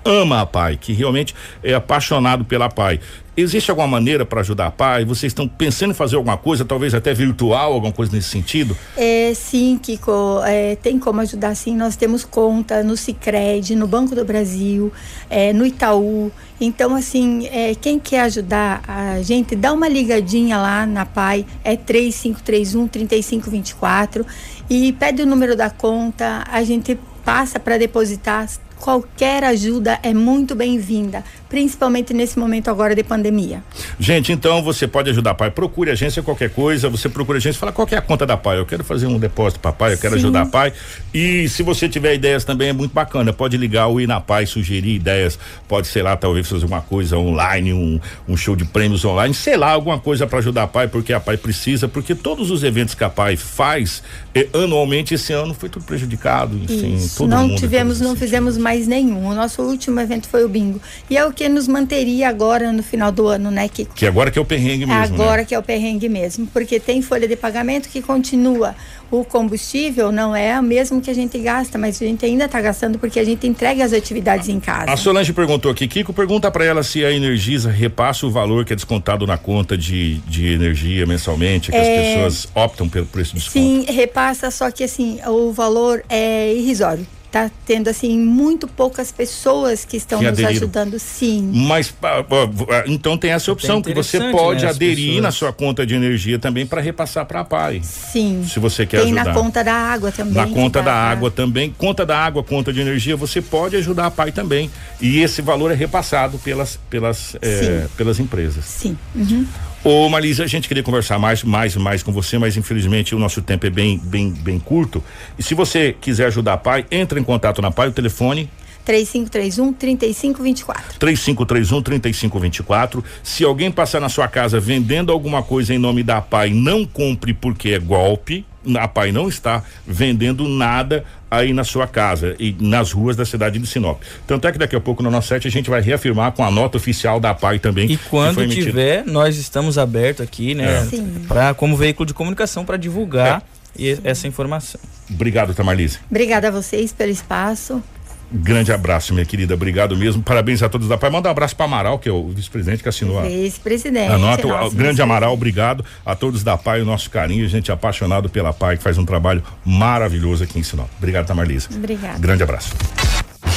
S2: ama a pai, que realmente é apaixonado pela pai. Existe alguma maneira para ajudar a pai? Vocês estão pensando em fazer alguma coisa, talvez até virtual, alguma coisa nesse sentido?
S7: É, sim, Kiko, é, tem como ajudar sim. Nós temos conta no Cicred, no Banco do Brasil, é, no Itaú. Então, assim, é, quem quer ajudar a gente, dá uma ligadinha lá na PAI, é 3531 3524 e pede o número da conta. A gente passa para depositar, qualquer ajuda é muito bem-vinda, principalmente nesse momento agora de pandemia.
S2: Gente, então você pode ajudar pai. Procure a agência qualquer coisa, você procura a agência, fala qual é a conta da pai. Eu quero fazer um depósito para pai, eu quero
S7: Sim.
S2: ajudar pai. E se você tiver ideias também é muito bacana. Pode ligar o Inapai, sugerir ideias. Pode, sei lá, talvez fazer uma coisa online, um, um show de prêmios online, sei lá, alguma coisa para ajudar a pai, porque a pai precisa, porque todos os eventos que a pai faz eh, anualmente esse ano foi tudo prejudicado. Enfim,
S7: Isso,
S2: todo
S7: não
S2: mundo
S7: tivemos, não fizemos mais nenhum. O nosso último evento foi o bingo. E é o que nos manteria agora no final do ano, né, Kiko?
S2: Que agora que é o perrengue mesmo.
S7: agora
S2: né?
S7: que é o perrengue mesmo, porque tem folha de pagamento que continua. O combustível não é o mesmo que a gente gasta, mas a gente ainda está gastando porque a gente entrega as atividades em casa.
S2: A Solange perguntou aqui, Kiko, pergunta para ela se a Energisa repassa o valor que é descontado na conta de, de energia mensalmente, que as pessoas optam pelo preço desconto.
S7: Sim, repassa, só que assim, o valor é irrisório. Tá tendo assim muito poucas pessoas que estão
S2: Que
S7: nos
S2: aderiram.
S7: ajudando, sim.
S2: Mas pá, pá, ah, então tem essa opção que você pode
S3: né,
S2: aderir
S3: pessoas.
S2: na sua conta de energia também para repassar para a PAI.
S7: Sim.
S2: Se você quer
S7: Tem
S2: ajudar.
S7: na conta da água também.
S2: Na conta da
S7: pra-
S2: água também, conta da água, conta de energia, você pode ajudar a PAI também. E esse valor é repassado pelas pelas
S7: Sim.
S2: pelas empresas.
S7: Sim. Uhum.
S2: Ô Marisa, a gente queria conversar mais, mais, mais com você, mas infelizmente o nosso tempo é bem, bem, bem curto. E se você quiser ajudar a PAI, entre em contato na PAI, o telefone
S7: 3531 3524.
S2: 3531 3524. Se alguém passar na sua casa vendendo alguma coisa em nome da PAI, não compre porque é golpe. A PAI não está vendendo nada aí na sua casa e nas ruas da cidade de Sinop. Tanto é que daqui a pouco no nosso site a gente vai reafirmar com a nota oficial da PAI também.
S3: E
S2: que
S3: quando tiver, nós estamos abertos aqui, né?
S2: É.
S7: Sim.
S3: Pra, como veículo de comunicação para divulgar e- essa informação.
S2: Obrigado, Tamarlise.
S7: Obrigada a vocês pelo espaço.
S2: Grande abraço, minha querida. Obrigado mesmo. Parabéns a todos da PAI. Manda um abraço para Amaral, que é o vice-presidente que assinou a,
S7: Vice-presidente.
S2: a nota.
S7: Nosso
S2: grande Amaral, obrigado a todos da PAI, o nosso carinho. Gente apaixonado pela PAI, que faz um trabalho maravilhoso aqui em Sinop. Obrigado, Tamarlisa.
S7: Obrigada.
S2: Grande abraço.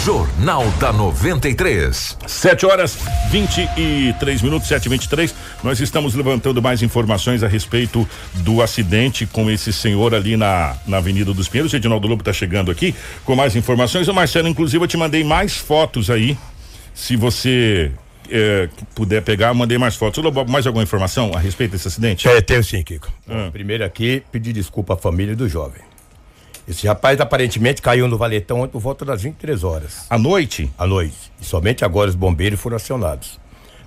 S1: Jornal da 93.
S2: 7 horas 23 minutos, 7 e 23 Nós estamos levantando mais informações a respeito do acidente com esse senhor ali na, na Avenida dos Pinheiros. O Edinaldo Lobo está chegando aqui com mais informações. O Marcelo, inclusive, eu te mandei mais fotos aí. Se você eh, puder pegar, eu mandei mais fotos. Lobo, mais alguma informação a respeito desse acidente?
S4: É, tenho sim, Kiko.
S2: Ah.
S4: Primeiro aqui, pedir desculpa à família do jovem. Esse rapaz aparentemente caiu no valetão ontem por volta das 23 horas
S2: À noite?
S4: à noite. E somente agora os bombeiros foram acionados.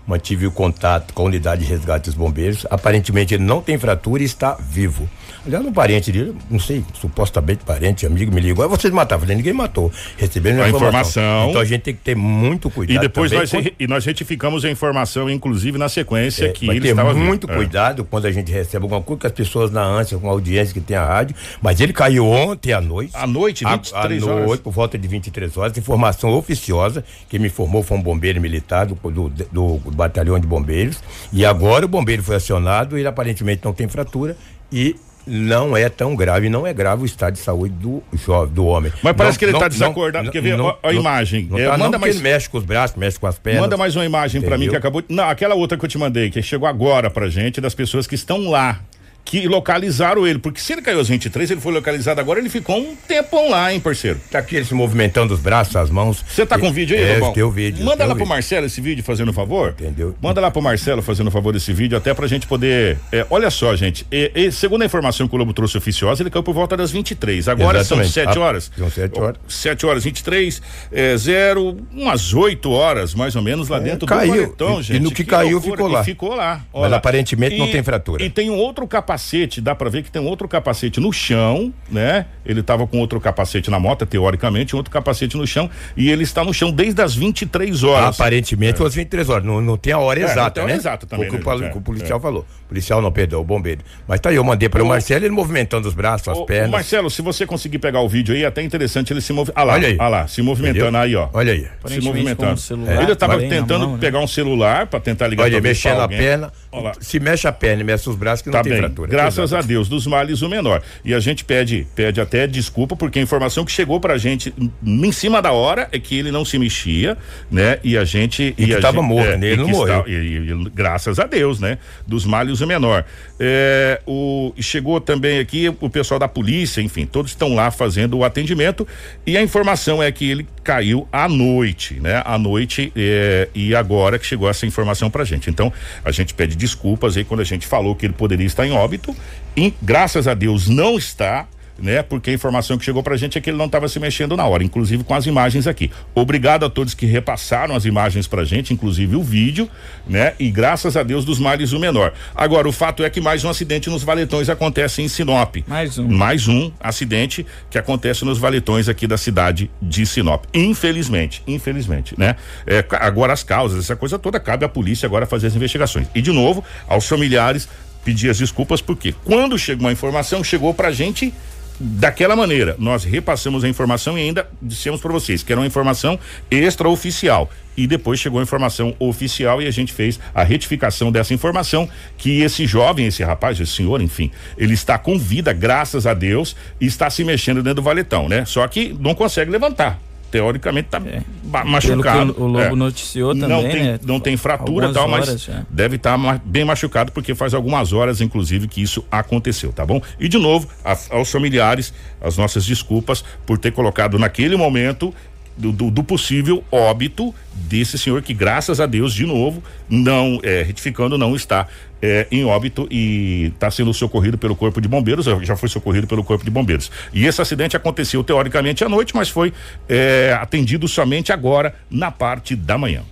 S4: Mantive o contato com a unidade de resgate dos bombeiros. Aparentemente ele não tem fratura e está vivo. Aliás, um parente dele, não sei, supostamente parente, amigo, me ligou. Ah, vocês mataram. Falei, ninguém matou. Recebendo
S2: A
S4: a
S2: informação.
S4: informação. Então a gente tem que ter muito cuidado.
S2: E depois nós,
S4: com-
S2: e nós retificamos a informação, inclusive na sequência,
S4: É,
S2: que ele
S4: ter
S2: estava vivo.
S4: muito
S2: É.
S4: cuidado quando a gente recebe alguma coisa, que as pessoas na ânsia, com a audiência que tem a rádio. Mas ele caiu ontem à noite.
S2: À noite,
S4: À-
S2: 23
S4: à
S2: horas.
S4: noite, por volta de 23 horas. Informação oficiosa. Quem me informou foi um bombeiro militar do, do, do batalhão de bombeiros. E agora o bombeiro foi acionado. Ele aparentemente não tem fratura e não é tão grave, não é grave o estado de saúde do jovem, do homem.
S2: Mas parece
S4: Não-
S2: que ele tá
S4: não-
S2: desacordado,
S4: não- não-
S2: Ó, a imagem.
S4: Não
S2: É,
S4: tá,
S2: manda
S4: porque
S2: mais-
S4: ele mexe com os braços, mexe com as pernas.
S2: Manda mais uma imagem pra mim que acabou. de- Não, aquela outra que eu te mandei, que chegou agora pra gente, das pessoas que estão lá. Que localizaram ele. Porque se ele caiu aos 23, ele foi localizado agora, ele ficou um tempão lá, hein, parceiro?
S4: Tá aqui ele se movimentando os braços, as mãos.
S2: Você tá com o vídeo aí,
S4: é,
S2: Lobão?
S4: Tem o vídeo.
S2: Manda lá
S4: o
S2: pro
S4: vídeo.
S2: Marcelo esse vídeo fazendo um favor.
S4: Entendeu?
S2: Manda lá pro Marcelo fazendo um favor desse vídeo, até pra gente poder. é, olha só, gente. e- e segundo a informação que o Lobo trouxe oficiosa, ele caiu por volta das 23. Agora
S4: Exatamente.
S2: são 7
S4: Ah,
S2: horas.
S4: são sete horas.
S2: 7 horas 23, é, zero, umas 8 horas, mais ou menos, lá dentro
S4: caiu.
S2: do valetão,
S4: E-
S2: gente.
S4: e no que caiu, ficou
S2: E
S4: lá.
S2: ficou lá.
S4: Mas aparentemente não tem fratura.
S2: E tem um outro capacete, dá pra ver que tem um outro capacete no chão, né? Ele tava com outro capacete na moto, teoricamente, um outro capacete no chão, e ele está no chão desde as 23 horas.
S4: Aparentemente, às 23 horas. Não, não tem a hora
S2: É, não
S4: exata,
S2: tem a hora
S4: né?
S2: exata também,
S4: o que
S2: né,
S4: o
S2: é,
S4: que o policial falou. O policial não perdeu, o bombeiro. Mas tá aí, eu mandei para o Marcelo, ele movimentando os braços, as
S2: ô,
S4: pernas.
S2: Marcelo, se você conseguir pegar o vídeo aí, é até interessante ele se movimentar. Ah lá,
S4: Olha aí.
S2: ah lá, se movimentando
S4: Entendeu?
S2: aí, ó.
S4: Olha aí.
S2: Se movimentando.
S3: o celular,
S2: ele tava
S3: bem na
S2: tentando
S3: mão, né?
S2: pegar um celular pra tentar ligar
S4: Olha, mexendo a perna. Se mexe a perna e mexe os braços, que não
S2: Tá
S4: tem
S2: bem.
S4: fratura.
S2: Graças
S4: pesado.
S2: a Deus, dos males o menor. E a gente pede, pede até desculpa, porque a informação que chegou pra gente em cima da hora é que ele não se mexia, né? E a gente.
S4: E que
S2: a
S4: tava
S2: gente-
S4: morto,
S2: é,
S4: né?
S2: e
S4: Ele não
S2: que
S4: morreu.
S2: está- e- e- graças a Deus, né? Dos males o menor. É, o, chegou também aqui o pessoal da polícia, enfim, todos estão lá fazendo o atendimento e a informação é que ele caiu à noite, né? À noite é, e agora que chegou essa informação pra gente. Então, a gente pede desculpas aí quando a gente falou que ele poderia estar em óbito. E graças a Deus não está né? Porque a informação que chegou pra gente é que ele não estava se mexendo na hora, inclusive com as imagens aqui. Obrigado a todos que repassaram as imagens pra gente, inclusive o vídeo, né? E graças a Deus dos males o menor. Agora, o fato é que mais um acidente nos valetões acontece em Sinop.
S3: Mais um.
S2: Mais um acidente que acontece nos valetões aqui da cidade de Sinop. Infelizmente, infelizmente, né? É, agora as causas, essa coisa toda cabe à polícia agora fazer as investigações. E de novo, aos familiares pedir as desculpas porque quando chegou uma informação, chegou pra gente daquela maneira. Nós repassamos a informação e ainda dissemos para vocês que era uma informação extraoficial. E depois chegou a informação oficial e a gente fez a retificação dessa informação que esse jovem, esse rapaz, esse senhor, enfim, ele está com vida, graças a Deus, e está se mexendo dentro do valetão, né? Só que não consegue levantar. Teoricamente está
S3: É.
S2: machucado.
S3: O, Lobo
S2: É.
S3: noticiou também,
S2: não tem,
S3: né?
S2: Não tem fratura e tal, mas
S3: horas já.
S2: deve estar bem machucado porque faz algumas horas, inclusive, que isso aconteceu, tá bom? E de novo, a- aos familiares, as nossas desculpas por ter colocado naquele momento do, do- do possível óbito desse senhor que, graças a Deus, de novo, não, é, retificando, não está é, em óbito e está sendo socorrido pelo Corpo de Bombeiros, já foi socorrido pelo Corpo de Bombeiros. E esse acidente aconteceu teoricamente à noite, mas foi é, atendido somente agora, na parte da manhã.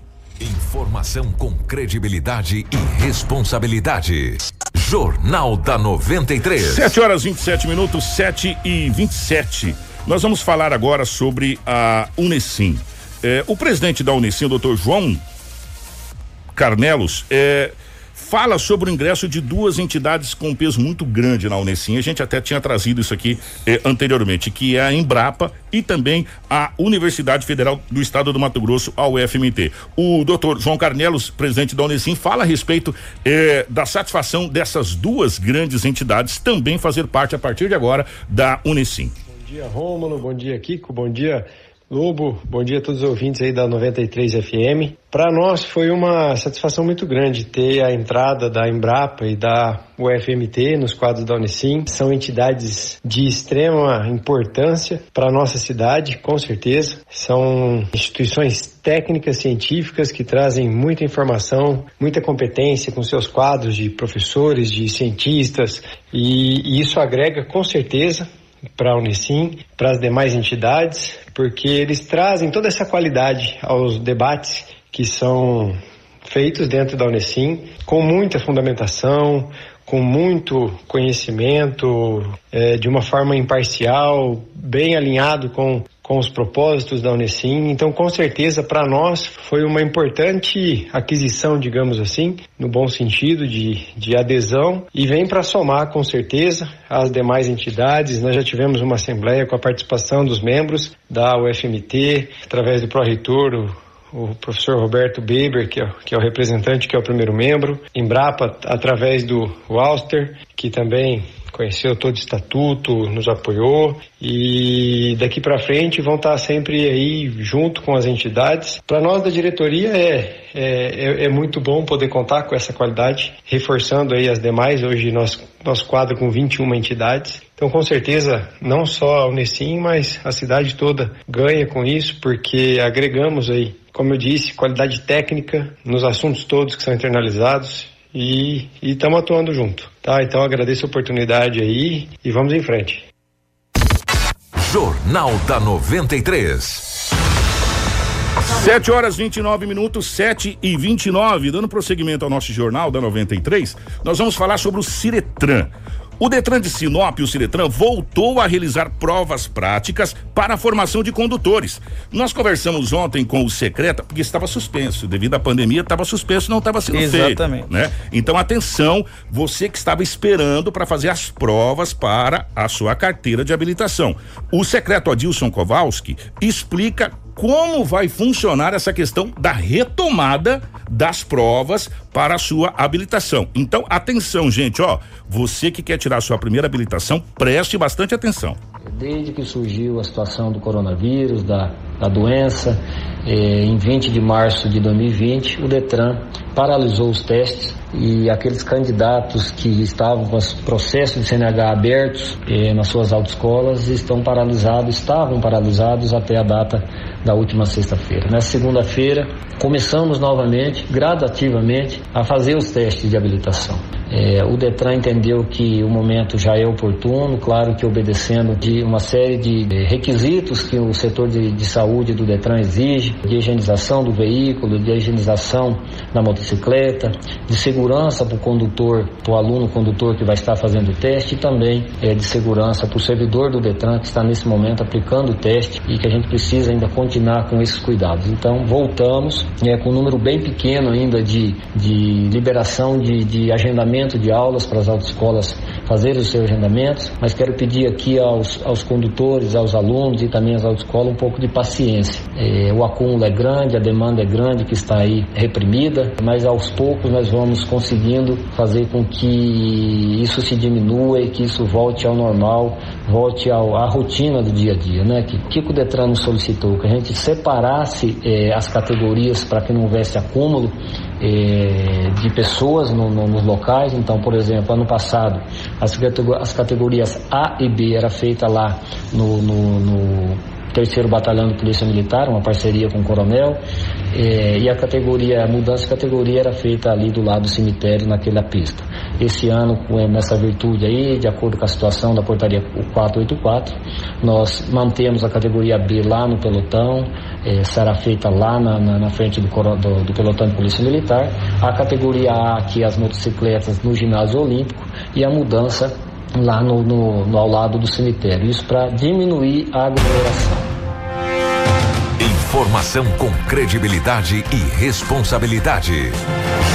S1: Informação com credibilidade e responsabilidade. Jornal da 93.
S2: 7 horas 27 minutos, 7 e 27. Nós vamos falar agora sobre a Unesim. É, o presidente da Unesim, o doutor João Carnelos, é, fala sobre o ingresso de duas entidades com peso muito grande na Unesim. A gente até tinha trazido isso aqui é, anteriormente, que é a Embrapa e também a Universidade Federal do Estado do Mato Grosso, a UFMT. O doutor João Carnelos, presidente da Unesim, fala a respeito é, da satisfação dessas duas grandes entidades também fazer parte a partir de agora da Unesim.
S8: Dia, Rômulo. Bom dia, Kiko. Bom dia, Lobo. Bom dia a todos os ouvintes aí da 93 FM. Para nós foi uma satisfação muito grande ter a entrada da Embrapa e da UFMT nos quadros da Unicim. São entidades de extrema importância para a nossa cidade, com certeza. São instituições técnicas, científicas que trazem muita informação, muita competência com seus quadros de professores, de cientistas e isso agrega com certeza para a Unicim, para as demais entidades, porque eles trazem toda essa qualidade aos debates que são feitos dentro da Unicim, com muita fundamentação, com muito conhecimento, eh, de uma forma imparcial, bem alinhado com, com os propósitos da Unicim. Então, com certeza, para nós foi uma importante aquisição, digamos assim, no bom sentido de, de adesão, e vem para somar, com certeza, as demais entidades. Nós já tivemos uma assembleia com a participação dos membros da UFMT, através do pró-reitor, o o professor Roberto Beber, que é, que é o representante, que é o primeiro membro, Embrapa, através do Walster, que também conheceu todo o estatuto, nos apoiou e daqui para frente vão estar sempre aí junto com as entidades. Para nós da diretoria é, é, é muito bom poder contar com essa qualidade, reforçando aí as demais. Hoje nós nosso quadro com 21 entidades. Então, com certeza, não só a Unicim, mas a cidade toda ganha com isso, porque agregamos aí, como eu disse, qualidade técnica nos assuntos todos que são internalizados e estamos atuando junto, tá? Então, agradeço a oportunidade aí e vamos em frente.
S1: Jornal da 93.
S2: 7 horas 29 minutos, 7 e 29. Dando prosseguimento ao nosso jornal da 93, nós vamos falar sobre o Ciretran. O Detran de Sinop, o Ciretran, voltou a realizar provas práticas para a formação de condutores. Nós conversamos ontem com o secreta, porque estava suspenso, devido à pandemia, estava suspenso, não estava sendo
S3: Exatamente.
S2: feito. Né? Então, atenção, você que estava esperando para fazer as provas para a sua carteira de habilitação. O secreto Adilson Kowalski explica como vai funcionar essa questão da retomada das provas para a sua habilitação. Então, atenção, gente, ó, você que quer tirar sua primeira habilitação, preste bastante atenção.
S9: Desde que surgiu a situação do coronavírus, da, da doença, eh, em 20 de março de 2020, o Detran paralisou os testes e aqueles candidatos que estavam com os processos de CNH abertos eh, nas suas autoescolas estão paralisados, estavam paralisados até a data da última sexta-feira. Nessa segunda-feira, começamos novamente, gradativamente, a fazer os testes de habilitação. É, o Detran entendeu que o momento já é oportuno, claro que obedecendo de uma série de requisitos que o setor de, de saúde do Detran exige, de higienização do veículo, de higienização da motocicleta, de segurança para o condutor, para o aluno condutor que vai estar fazendo o teste e também é, de segurança para o servidor do Detran que está nesse momento aplicando o teste e que a gente precisa ainda continuar com esses cuidados. Então voltamos é, com um número bem pequeno ainda de, de liberação de, de agendamento de aulas para as autoescolas fazerem os seus agendamentos, mas quero pedir aqui aos, aos condutores, aos alunos e também às autoescolas um pouco de paciência. É, o acúmulo é grande, a demanda é grande que está aí reprimida, mas aos poucos nós vamos conseguindo fazer com que isso se diminua e que isso volte ao normal, volte ao, à rotina do dia a dia, né? Que, que o Detran nos solicitou que a gente separasse é, as categorias para que não houvesse acúmulo é, de pessoas no, no, nos locais. Então, por exemplo, ano passado as, as categorias A e B era feita lá no, no, no terceiro batalhão de polícia militar, uma parceria com o coronel, eh, e a categoria, a mudança de categoria era feita ali do lado do cemitério, naquela pista. Esse ano, nessa virtude aí, de acordo com a situação da portaria 484, nós mantemos a categoria B lá no pelotão, eh, será feita lá na, na, na frente do, do, do, pelotão de polícia militar, a categoria A, aqui as motocicletas no ginásio olímpico, e a mudança lá no, no, no ao lado do cemitério. Isso para diminuir a aglomeração.
S1: Informação com credibilidade e responsabilidade.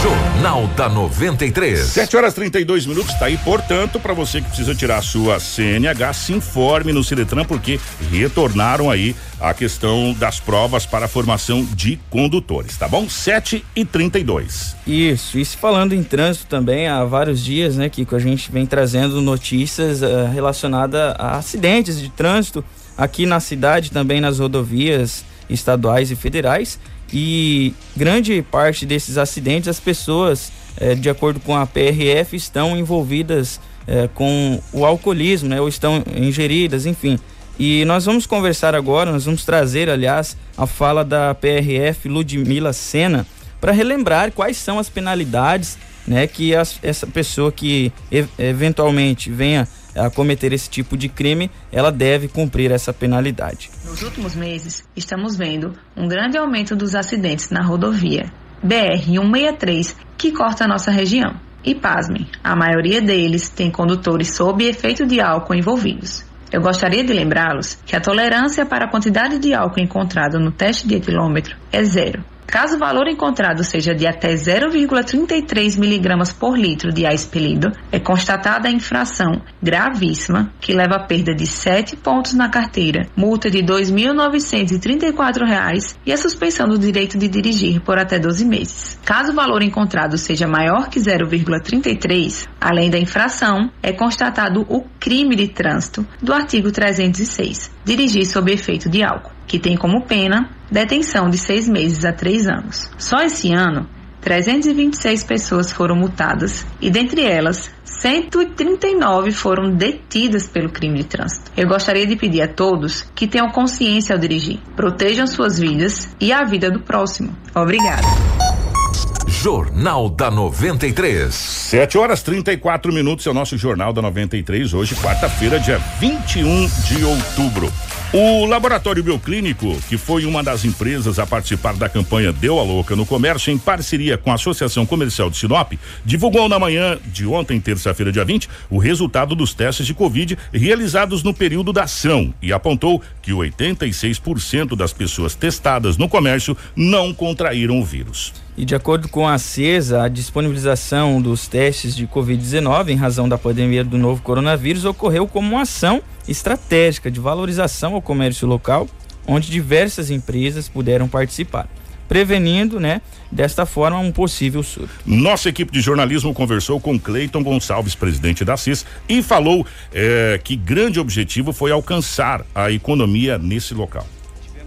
S1: Jornal da 93.
S2: 7 horas 32 minutos, tá aí. Portanto, para você que precisa tirar a sua CNH, se informe no Ciretran, porque retornaram aí a questão das provas para a formação de condutores, tá bom? 7 e 32.
S3: Isso, isso falando em trânsito também, há vários dias, né, que a gente vem trazendo notícias uh, relacionadas a acidentes de trânsito aqui na cidade, também nas rodovias estaduais e federais. E grande parte desses acidentes, as pessoas, eh, de acordo com a PRF, estão envolvidas eh, com o alcoolismo, né? Ou estão ingeridas, enfim. E nós vamos conversar agora, nós vamos trazer, aliás, a fala da PRF Ludmila Sena para relembrar quais são as penalidades, né, que as, essa pessoa que eventualmente venha a cometer esse tipo de crime, ela deve cumprir essa penalidade.
S10: Nos últimos meses, estamos vendo um grande aumento dos acidentes na rodovia BR-163, que corta a nossa região. E pasmem, a maioria deles tem condutores sob efeito de álcool envolvidos. Eu gostaria de lembrá-los que a tolerância para a quantidade de álcool encontrada no teste de etilômetro é zero. Caso o valor encontrado seja de até 0,33 miligramas por litro de ar expelido, é constatada a infração gravíssima que leva à perda de 7 pontos na carteira, multa de R$ 2.934 e a suspensão do direito de dirigir por até 12 meses. Caso o valor encontrado seja maior que 0,33, além da infração, é constatado o crime de trânsito do artigo 306, dirigir sob efeito de álcool que tem como pena detenção de seis meses a três anos. Só esse ano, 326 pessoas foram multadas e, dentre elas, 139 foram detidas pelo crime de trânsito. Eu gostaria de pedir a todos que tenham consciência ao dirigir, protejam suas vidas e a vida do próximo. Obrigada.
S1: Jornal da 93.
S2: 7 horas 34 minutos é o nosso Jornal da 93, hoje, quarta-feira, dia 21 de outubro. O Laboratório Bioclínico, que foi uma das empresas a participar da campanha Deu a Louca no Comércio, em parceria com a Associação Comercial de Sinop, divulgou na manhã de ontem, terça-feira, dia 20, o resultado dos testes de Covid realizados no período da ação e apontou que 86% das pessoas testadas no comércio não contraíram o vírus.
S3: E de acordo com a CESA, a disponibilização dos testes de Covid-19 em razão da pandemia do novo coronavírus ocorreu como uma ação estratégica de valorização ao comércio local, onde diversas empresas puderam participar prevenindo, né, desta forma um possível surto.
S2: Nossa equipe de jornalismo conversou com Cleiton Gonçalves, presidente da CIS, e falou eh, que grande objetivo foi alcançar a economia nesse local.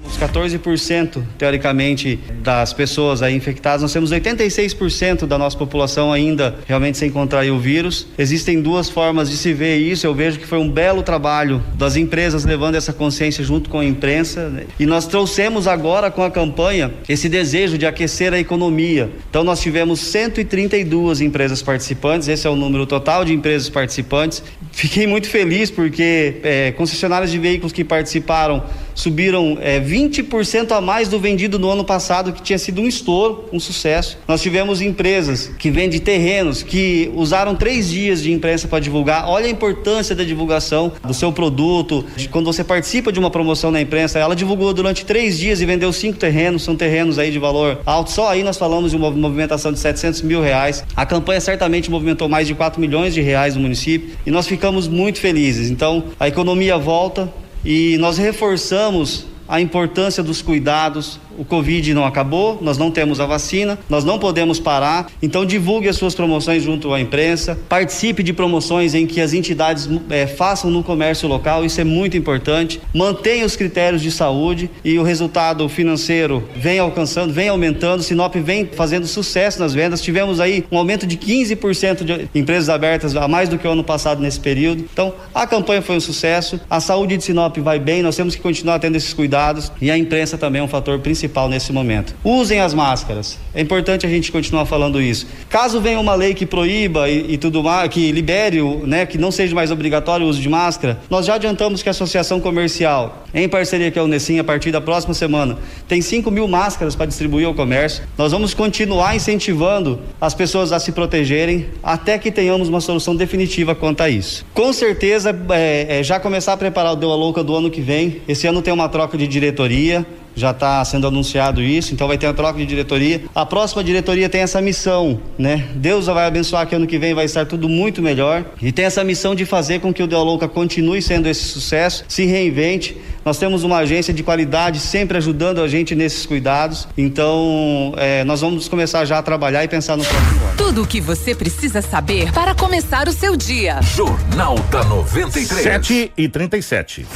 S11: Os 14%, teoricamente, das pessoas aí infectadas, nós temos 86% da nossa população ainda realmente sem contrair o vírus. Existem duas formas de se ver isso. Eu vejo que foi um belo trabalho das empresas levando essa consciência junto com a imprensa. Né? E nós trouxemos agora com a campanha esse desejo de aquecer a economia. Então nós tivemos 132 empresas participantes, esse é o número total de empresas participantes. Fiquei muito feliz porque é, concessionárias de veículos que participaram subiram é, 20% a mais do vendido no ano passado, que tinha sido um estouro, um sucesso. Nós tivemos empresas que vendem terrenos, que usaram três dias de imprensa para divulgar. Olha a importância da divulgação do seu produto. De quando você participa de uma promoção na imprensa, ela divulgou durante três dias e vendeu cinco terrenos, são terrenos aí de valor alto. Só aí nós falamos de uma movimentação de 700 mil reais. A campanha certamente movimentou mais de 4 milhões de reais no município e nós ficamos muito felizes. Então, a economia volta, e nós reforçamos a importância dos cuidados, o Covid não acabou, nós não temos a vacina, nós não podemos parar. Então divulgue as suas promoções junto à imprensa, participe de promoções em que as entidades é, façam no comércio local, isso é muito importante. Mantenha os critérios de saúde e o resultado financeiro vem alcançando, vem aumentando. Sinop vem fazendo sucesso nas vendas. Tivemos aí um aumento de 15% de empresas abertas a mais do que o ano passado nesse período. Então a campanha foi um sucesso, a saúde de Sinop vai bem, nós temos que continuar tendo esses cuidados e a imprensa também é um fator principal nesse momento. Usem as máscaras. É importante a gente continuar falando isso. Caso venha uma lei que proíba e, e tudo mais, que libere, né, que não seja mais obrigatório o uso de máscara, nós já adiantamos que a Associação Comercial, em parceria com a Unesim, a partir da próxima semana, tem 5 mil máscaras para distribuir ao comércio. Nós vamos continuar incentivando as pessoas a se protegerem até que tenhamos uma solução definitiva quanto a isso. Com certeza, é, é, já começar a preparar o Deu a Louca do ano que vem. Esse ano tem uma troca de diretoria já está sendo anunciado isso, então vai ter a troca de diretoria. A próxima diretoria tem essa missão, né? Deus vai abençoar que ano que vem vai estar tudo muito melhor e tem essa missão de fazer com que o Deolouca continue sendo esse sucesso, se reinvente. Nós temos uma agência de qualidade sempre ajudando a gente nesses cuidados, então é, nós vamos começar já a trabalhar e pensar no próximo ano.
S5: Tudo o que você precisa saber para começar o seu dia.
S1: Jornal da 93.
S2: 7 e 37.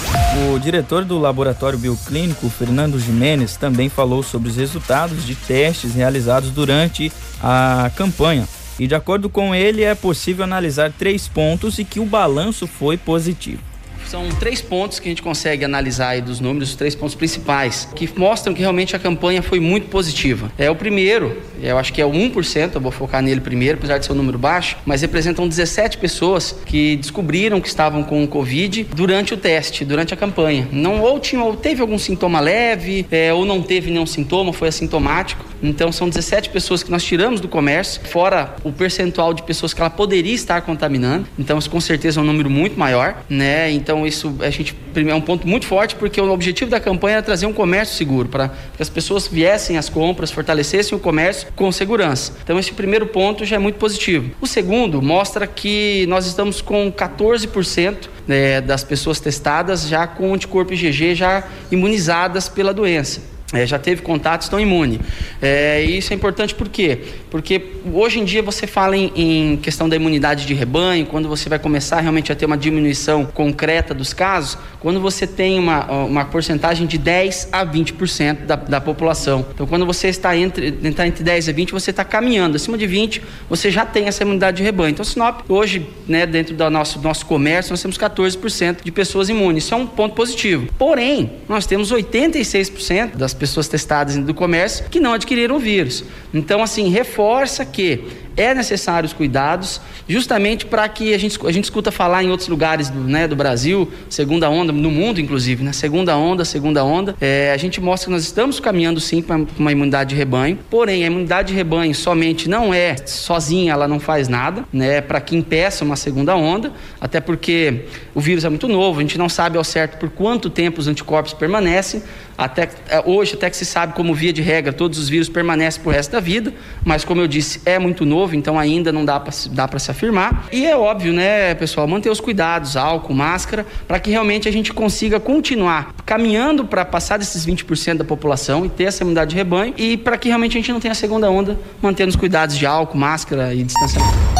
S3: O diretor do Laboratório Bioclínico, Fernando Jimenez, também falou sobre os resultados de testes realizados durante a campanha. E de acordo com ele, é possível analisar três pontos e que o balanço foi positivo.
S12: São três pontos que a gente consegue analisar aí dos números, os três pontos principais, que mostram que realmente a campanha foi muito positiva. É o primeiro, eu acho que é o 1%, eu vou focar nele primeiro, apesar de ser um número baixo, mas representam 17 pessoas que descobriram que estavam com o Covid durante o teste, durante a campanha. Não ou, tinha, ou teve algum sintoma leve, é, ou não teve nenhum sintoma, foi assintomático. Então são 17 pessoas que nós tiramos do comércio, fora o percentual de pessoas que ela poderia estar contaminando. Então isso com certeza é um número muito maior, né? Então isso a gente é um ponto muito forte porque o objetivo da campanha era trazer um comércio seguro para que as pessoas viessem às compras, fortalecessem o comércio com segurança. Então esse primeiro ponto já é muito positivo. O segundo mostra que nós estamos com 14% né, das pessoas testadas já com anticorpo IgG já imunizadas pela doença é, já teve contato, estão imunes. É, isso é importante por quê? Porque hoje em dia você fala em, em, questão da imunidade de rebanho, quando você vai começar realmente a ter uma diminuição concreta dos casos, quando você tem uma, uma porcentagem de 10 a 20% da, da população. Então, quando você está entre, está entre 10 a 20, você está caminhando. Acima de 20, você já tem essa imunidade de rebanho. Então, Sinop, hoje, né, dentro do nosso, nosso comércio, nós temos 14% de pessoas imunes. Isso é um ponto positivo. Porém, nós temos 86% das pessoas testadas do comércio que não adquiriram o vírus. Então, assim, reforça que é necessário os cuidados, justamente para que a gente, a gente escuta falar em outros lugares do, né, do Brasil, segunda onda, no mundo inclusive, né? Segunda onda, segunda onda. É, a gente mostra que nós estamos caminhando sim para uma imunidade de rebanho, porém a imunidade de rebanho somente não é sozinha, ela não faz nada, né? Para que impeça uma segunda onda, até porque o vírus é muito novo, a gente não sabe ao certo por quanto tempo os anticorpos permanecem. Até é, hoje até que se sabe como via de regra todos os vírus permanecem por resto da vida, mas como eu disse é muito novo então ainda não dá para se afirmar. E é óbvio, né, pessoal, manter os cuidados, álcool, máscara, para que realmente a gente consiga continuar caminhando para passar desses 20% da população e ter essa imunidade de rebanho e para que realmente a gente não tenha a segunda onda, mantendo os cuidados de álcool, máscara e distanciamento.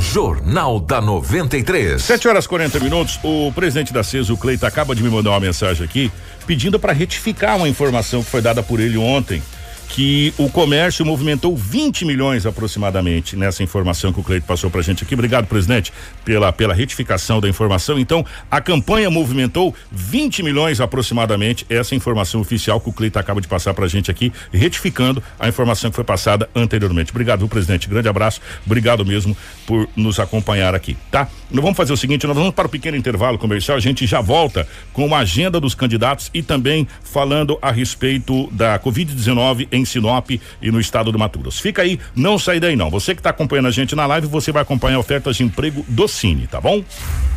S1: Jornal da 93.
S2: 7 horas 40 minutos. O presidente da CES, o Cleito, acaba de me mandar uma mensagem aqui pedindo para retificar uma informação que foi dada por ele ontem que o comércio movimentou 20 milhões aproximadamente nessa informação que o Cleito passou pra gente aqui. Obrigado, presidente, pela, pela retificação da informação. Então, a campanha movimentou 20 milhões aproximadamente, essa informação oficial que o Cleito acaba de passar pra gente aqui, retificando a informação que foi passada anteriormente. Obrigado, viu, presidente? Grande abraço. Obrigado mesmo por nos acompanhar aqui, tá? Nós vamos fazer o seguinte, nós vamos para o pequeno intervalo comercial, a gente já volta com uma agenda dos candidatos e também falando a respeito da Covid-19 em em Sinop e no estado do Mato Grosso. Fica aí, não sai daí não. Você que está acompanhando a gente na live, você vai acompanhar ofertas de emprego do Cine, tá bom?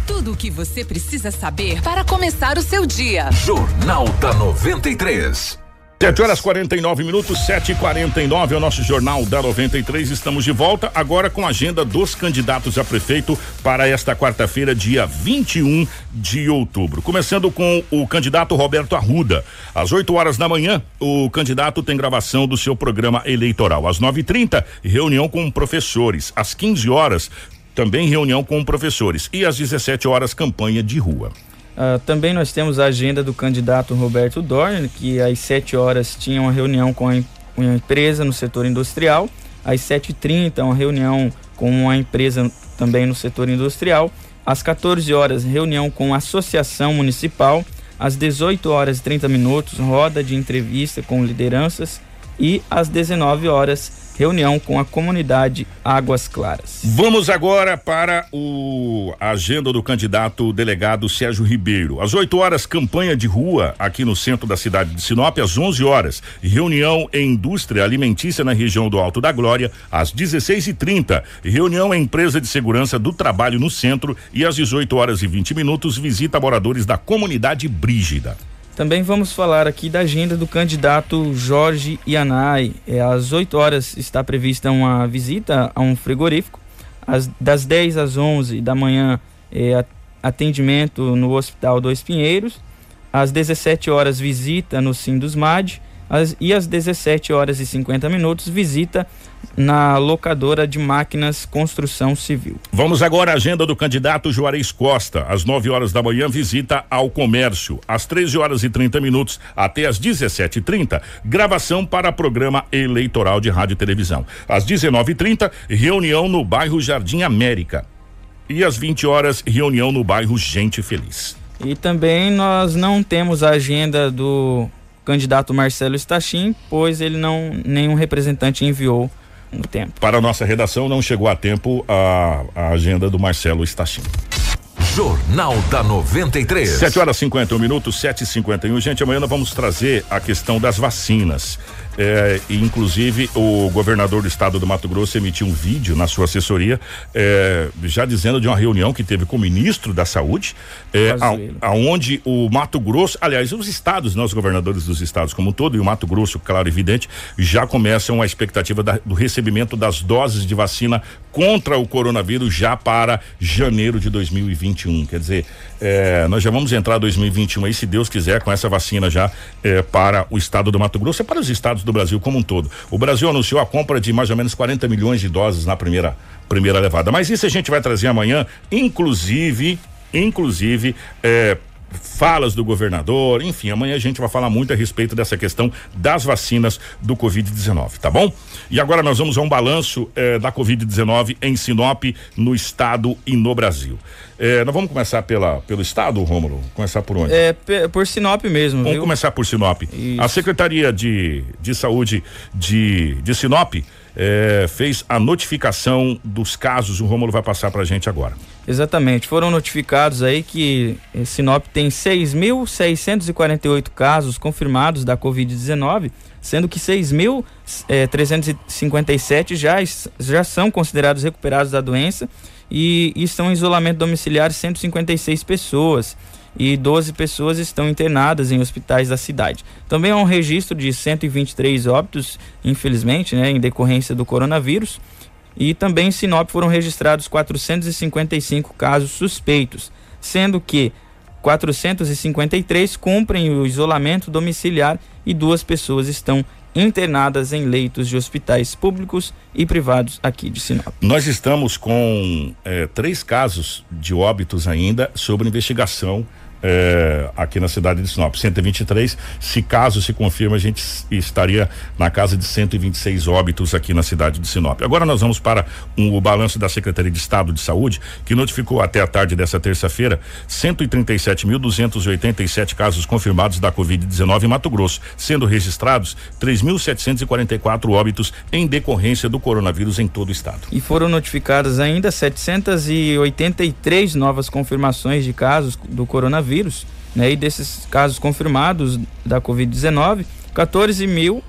S5: Tudo o que você precisa saber para começar o seu dia.
S1: Jornal da 93.
S2: 7 horas 49 minutos, 7 e 49 é o nosso Jornal da 93. Estamos de volta agora com a agenda dos candidatos a prefeito para esta quarta-feira, dia 21 de outubro. Começando com o candidato Roberto Arruda. Às 8 horas da manhã, o candidato tem gravação do seu programa eleitoral. Às 9h30, reunião com professores. Às 15 horas, também reunião com professores. E às 17 horas, campanha de rua.
S3: Uh, também nós temos a agenda do candidato Roberto Dorner, que às 7 horas tinha uma reunião com a, uma empresa no setor industrial, às 7h30 uma reunião com uma empresa também no setor industrial, às 14 horas reunião com a associação municipal, às 18 horas e 30 minutos roda de entrevista com lideranças. E às 19 horas reunião com a comunidade Águas Claras.
S2: Vamos agora para o a agenda do candidato delegado Sérgio Ribeiro. Às 8 horas, campanha de rua aqui no centro da cidade de Sinop. Às 11 horas, reunião em indústria alimentícia na região do Alto da Glória. Às 16 e 30 reunião em empresa de segurança do trabalho no centro. E às 18 horas e 20 minutos, visita moradores da comunidade Brígida.
S3: Também vamos falar aqui da agenda do candidato Jorge Yanai. É, às 8 horas está prevista uma visita a um frigorífico. Às, das 10 às 11 da manhã, é, atendimento no Hospital Dois Pinheiros. Às 17 horas, visita no Sindusmad. As, e às 17 horas e 50 minutos, visita na locadora de máquinas Construção Civil.
S2: Vamos agora à agenda do candidato Juarez Costa. Às 9 horas da manhã, visita ao comércio. Às 13 horas e 30 minutos até às 17h30, gravação para programa eleitoral de rádio e televisão. Às 19h30, reunião no bairro Jardim América. E às 20 horas, reunião no bairro Gente Feliz.
S3: E também nós não temos a agenda do candidato Marcelo Stachim, pois ele não nenhum representante enviou no tempo.
S2: Para a nossa redação não chegou a tempo a, a agenda do Marcelo Stachim.
S1: Jornal da 93.
S2: 7 horas 51 minutos, 7 e 51 Gente, amanhã nós vamos trazer a questão das vacinas. É, inclusive o governador do estado do Mato Grosso emitiu um vídeo na sua assessoria é, já dizendo de uma reunião que teve com o ministro da saúde é, aonde o Mato Grosso, aliás os estados, não os governadores dos estados como um todo e o Mato Grosso, claro evidente, já começam a expectativa da, do recebimento das doses de vacina contra o coronavírus já para janeiro de 2021, quer dizer, é, nós já vamos entrar 2021 aí se Deus quiser com essa vacina já é, para o estado do Mato Grosso e para os estados do Brasil como um todo. O Brasil anunciou a compra de mais ou menos 40 milhões de doses na primeira primeira levada. Mas isso a gente vai trazer amanhã, inclusive, inclusive, é, falas do governador, enfim, amanhã a gente vai falar muito a respeito dessa questão das vacinas do Covid-19, tá bom? E agora nós vamos a um balanço eh, da Covid-19 em Sinop, no estado e no Brasil. Eh, nós vamos começar pela, pelo estado, Rômulo? Começar por onde?
S3: É, por Sinop mesmo.
S2: Vamos
S3: viu?
S2: começar por Sinop. Isso. A Secretaria de, de Saúde de, de Sinop é, fez a notificação dos casos. O Rômulo vai passar para a gente agora.
S3: Exatamente. Foram notificados aí que Sinop tem 6.648 casos confirmados da Covid-19, sendo que 6.357 é, já, já são considerados recuperados da doença e, estão em isolamento domiciliar 156 pessoas e 12 pessoas estão internadas em hospitais da cidade. Também há um registro de 123 óbitos, infelizmente, né, em decorrência do coronavírus. E também em Sinop foram registrados 455 casos suspeitos, sendo que 453 cumprem o isolamento domiciliar e duas pessoas estão internadas em leitos de hospitais públicos e privados aqui de Sinop.
S2: Nós estamos com é, três casos de óbitos ainda sobre investigação é, aqui na cidade de Sinop. 123. Se caso se confirma, a gente estaria na casa de 126 óbitos aqui na cidade de Sinop. Agora nós vamos para um, o balanço da Secretaria de Estado de Saúde, que notificou até a tarde dessa terça-feira 137.287 casos confirmados da Covid-19 em Mato Grosso, sendo registrados 3.744 óbitos em decorrência do coronavírus em todo o estado.
S3: E foram notificadas ainda 783 novas confirmações de casos do coronavírus coronavírus, né? E desses casos confirmados da Covid-19, 14 mil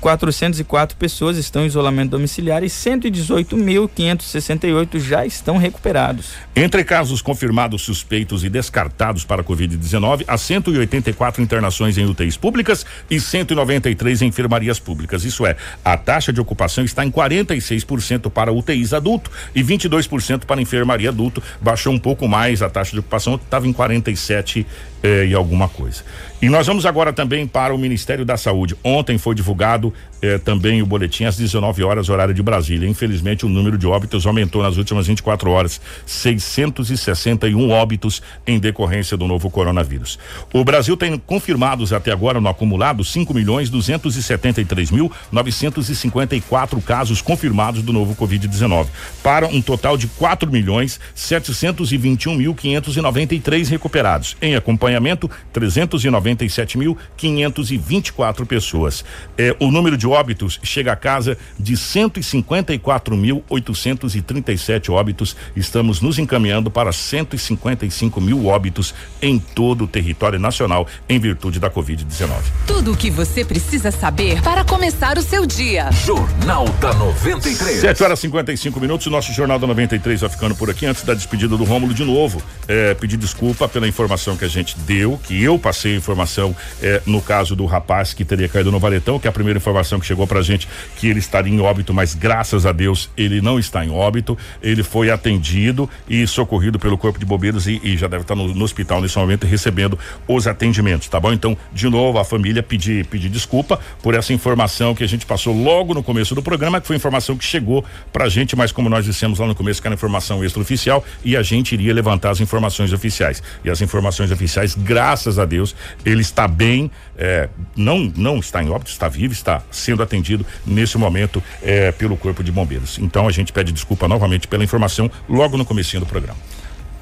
S3: 404 pessoas estão em isolamento domiciliar e 118.568 já estão recuperados.
S2: Entre casos confirmados, suspeitos e descartados para a Covid-19, há 184 internações em UTIs públicas e 193 em enfermarias públicas. Isso é, a taxa de ocupação está em 46% para UTIs adulto e 22% para enfermaria adulto. Baixou um pouco mais a taxa de ocupação, estava em 47 eh, e alguma coisa. E nós vamos agora também para o Ministério da Saúde. Ontem foi divulgado eh, também o boletim às 19 horas, horário de Brasília. Infelizmente, o número de óbitos aumentou nas últimas 24 horas. 661 óbitos em decorrência do novo coronavírus. O Brasil tem confirmados até agora no acumulado 5 milhões 273 mil 954 casos confirmados do novo Covid-19, para um total de 4 milhões 721 mil 593 recuperados. Em acompanhamento, 390 97.524 pessoas. É, o número de óbitos chega a casa de 154.837 óbitos. Estamos nos encaminhando para 155 mil óbitos em todo o território nacional em virtude da Covid-19.
S5: Tudo o que você precisa saber para começar o seu dia.
S1: Jornal da 93.
S2: 7 horas 55 minutos. O nosso Jornal da 93 vai ficando por aqui. Antes da despedida do Rômulo, de novo, é, pedir desculpa pela informação que a gente deu, que eu passei a informação informação é, no caso do rapaz que teria caído no valetão, que é a primeira informação que chegou pra gente que ele estaria em óbito, mas graças a Deus ele não está em óbito. Ele foi atendido e socorrido pelo Corpo de Bombeiros e, e já deve estar no, no, hospital nesse momento recebendo os atendimentos, tá bom? Então, de novo, a família pedir pedir desculpa por essa informação que a gente passou logo no começo do programa, que foi informação que chegou pra gente, mas como nós dissemos lá no começo, que era informação extraoficial e a gente iria levantar as informações oficiais. E as informações oficiais, graças a Deus, ele está bem, é, não, não está em óbito, está vivo, está sendo atendido nesse momento é, pelo Corpo de Bombeiros. Então a gente pede desculpa novamente pela informação logo no comecinho do programa.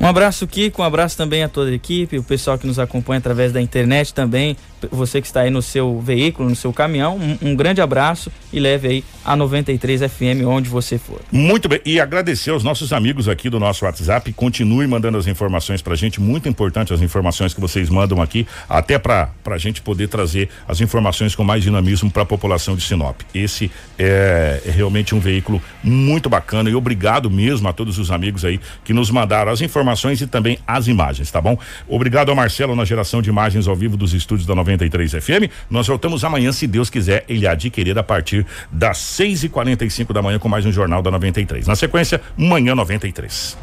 S3: Um abraço, Kiko, um abraço também a toda a equipe, o pessoal que nos acompanha através da internet também, você que está aí no seu veículo, no seu caminhão, um, um, grande abraço e leve aí a 93 FM onde você for.
S2: Muito bem, e agradecer aos nossos amigos aqui do nosso WhatsApp, continue mandando as informações pra gente, muito importante as informações que vocês mandam aqui, até pra, pra gente poder trazer as informações com mais dinamismo para a população de Sinop. Esse é, é realmente um veículo muito bacana e obrigado mesmo a todos os amigos aí que nos mandaram as informações e também as imagens, tá bom? Obrigado ao Marcelo na geração de imagens ao vivo dos estúdios da 93 93 FM. Nós voltamos amanhã, se Deus quiser, ele adquirir a partir das 6 e 45 da manhã com mais um Jornal da 93. Na sequência, manhã 93.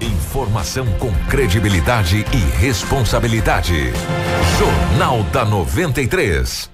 S1: Informação com credibilidade e responsabilidade. Jornal da 93.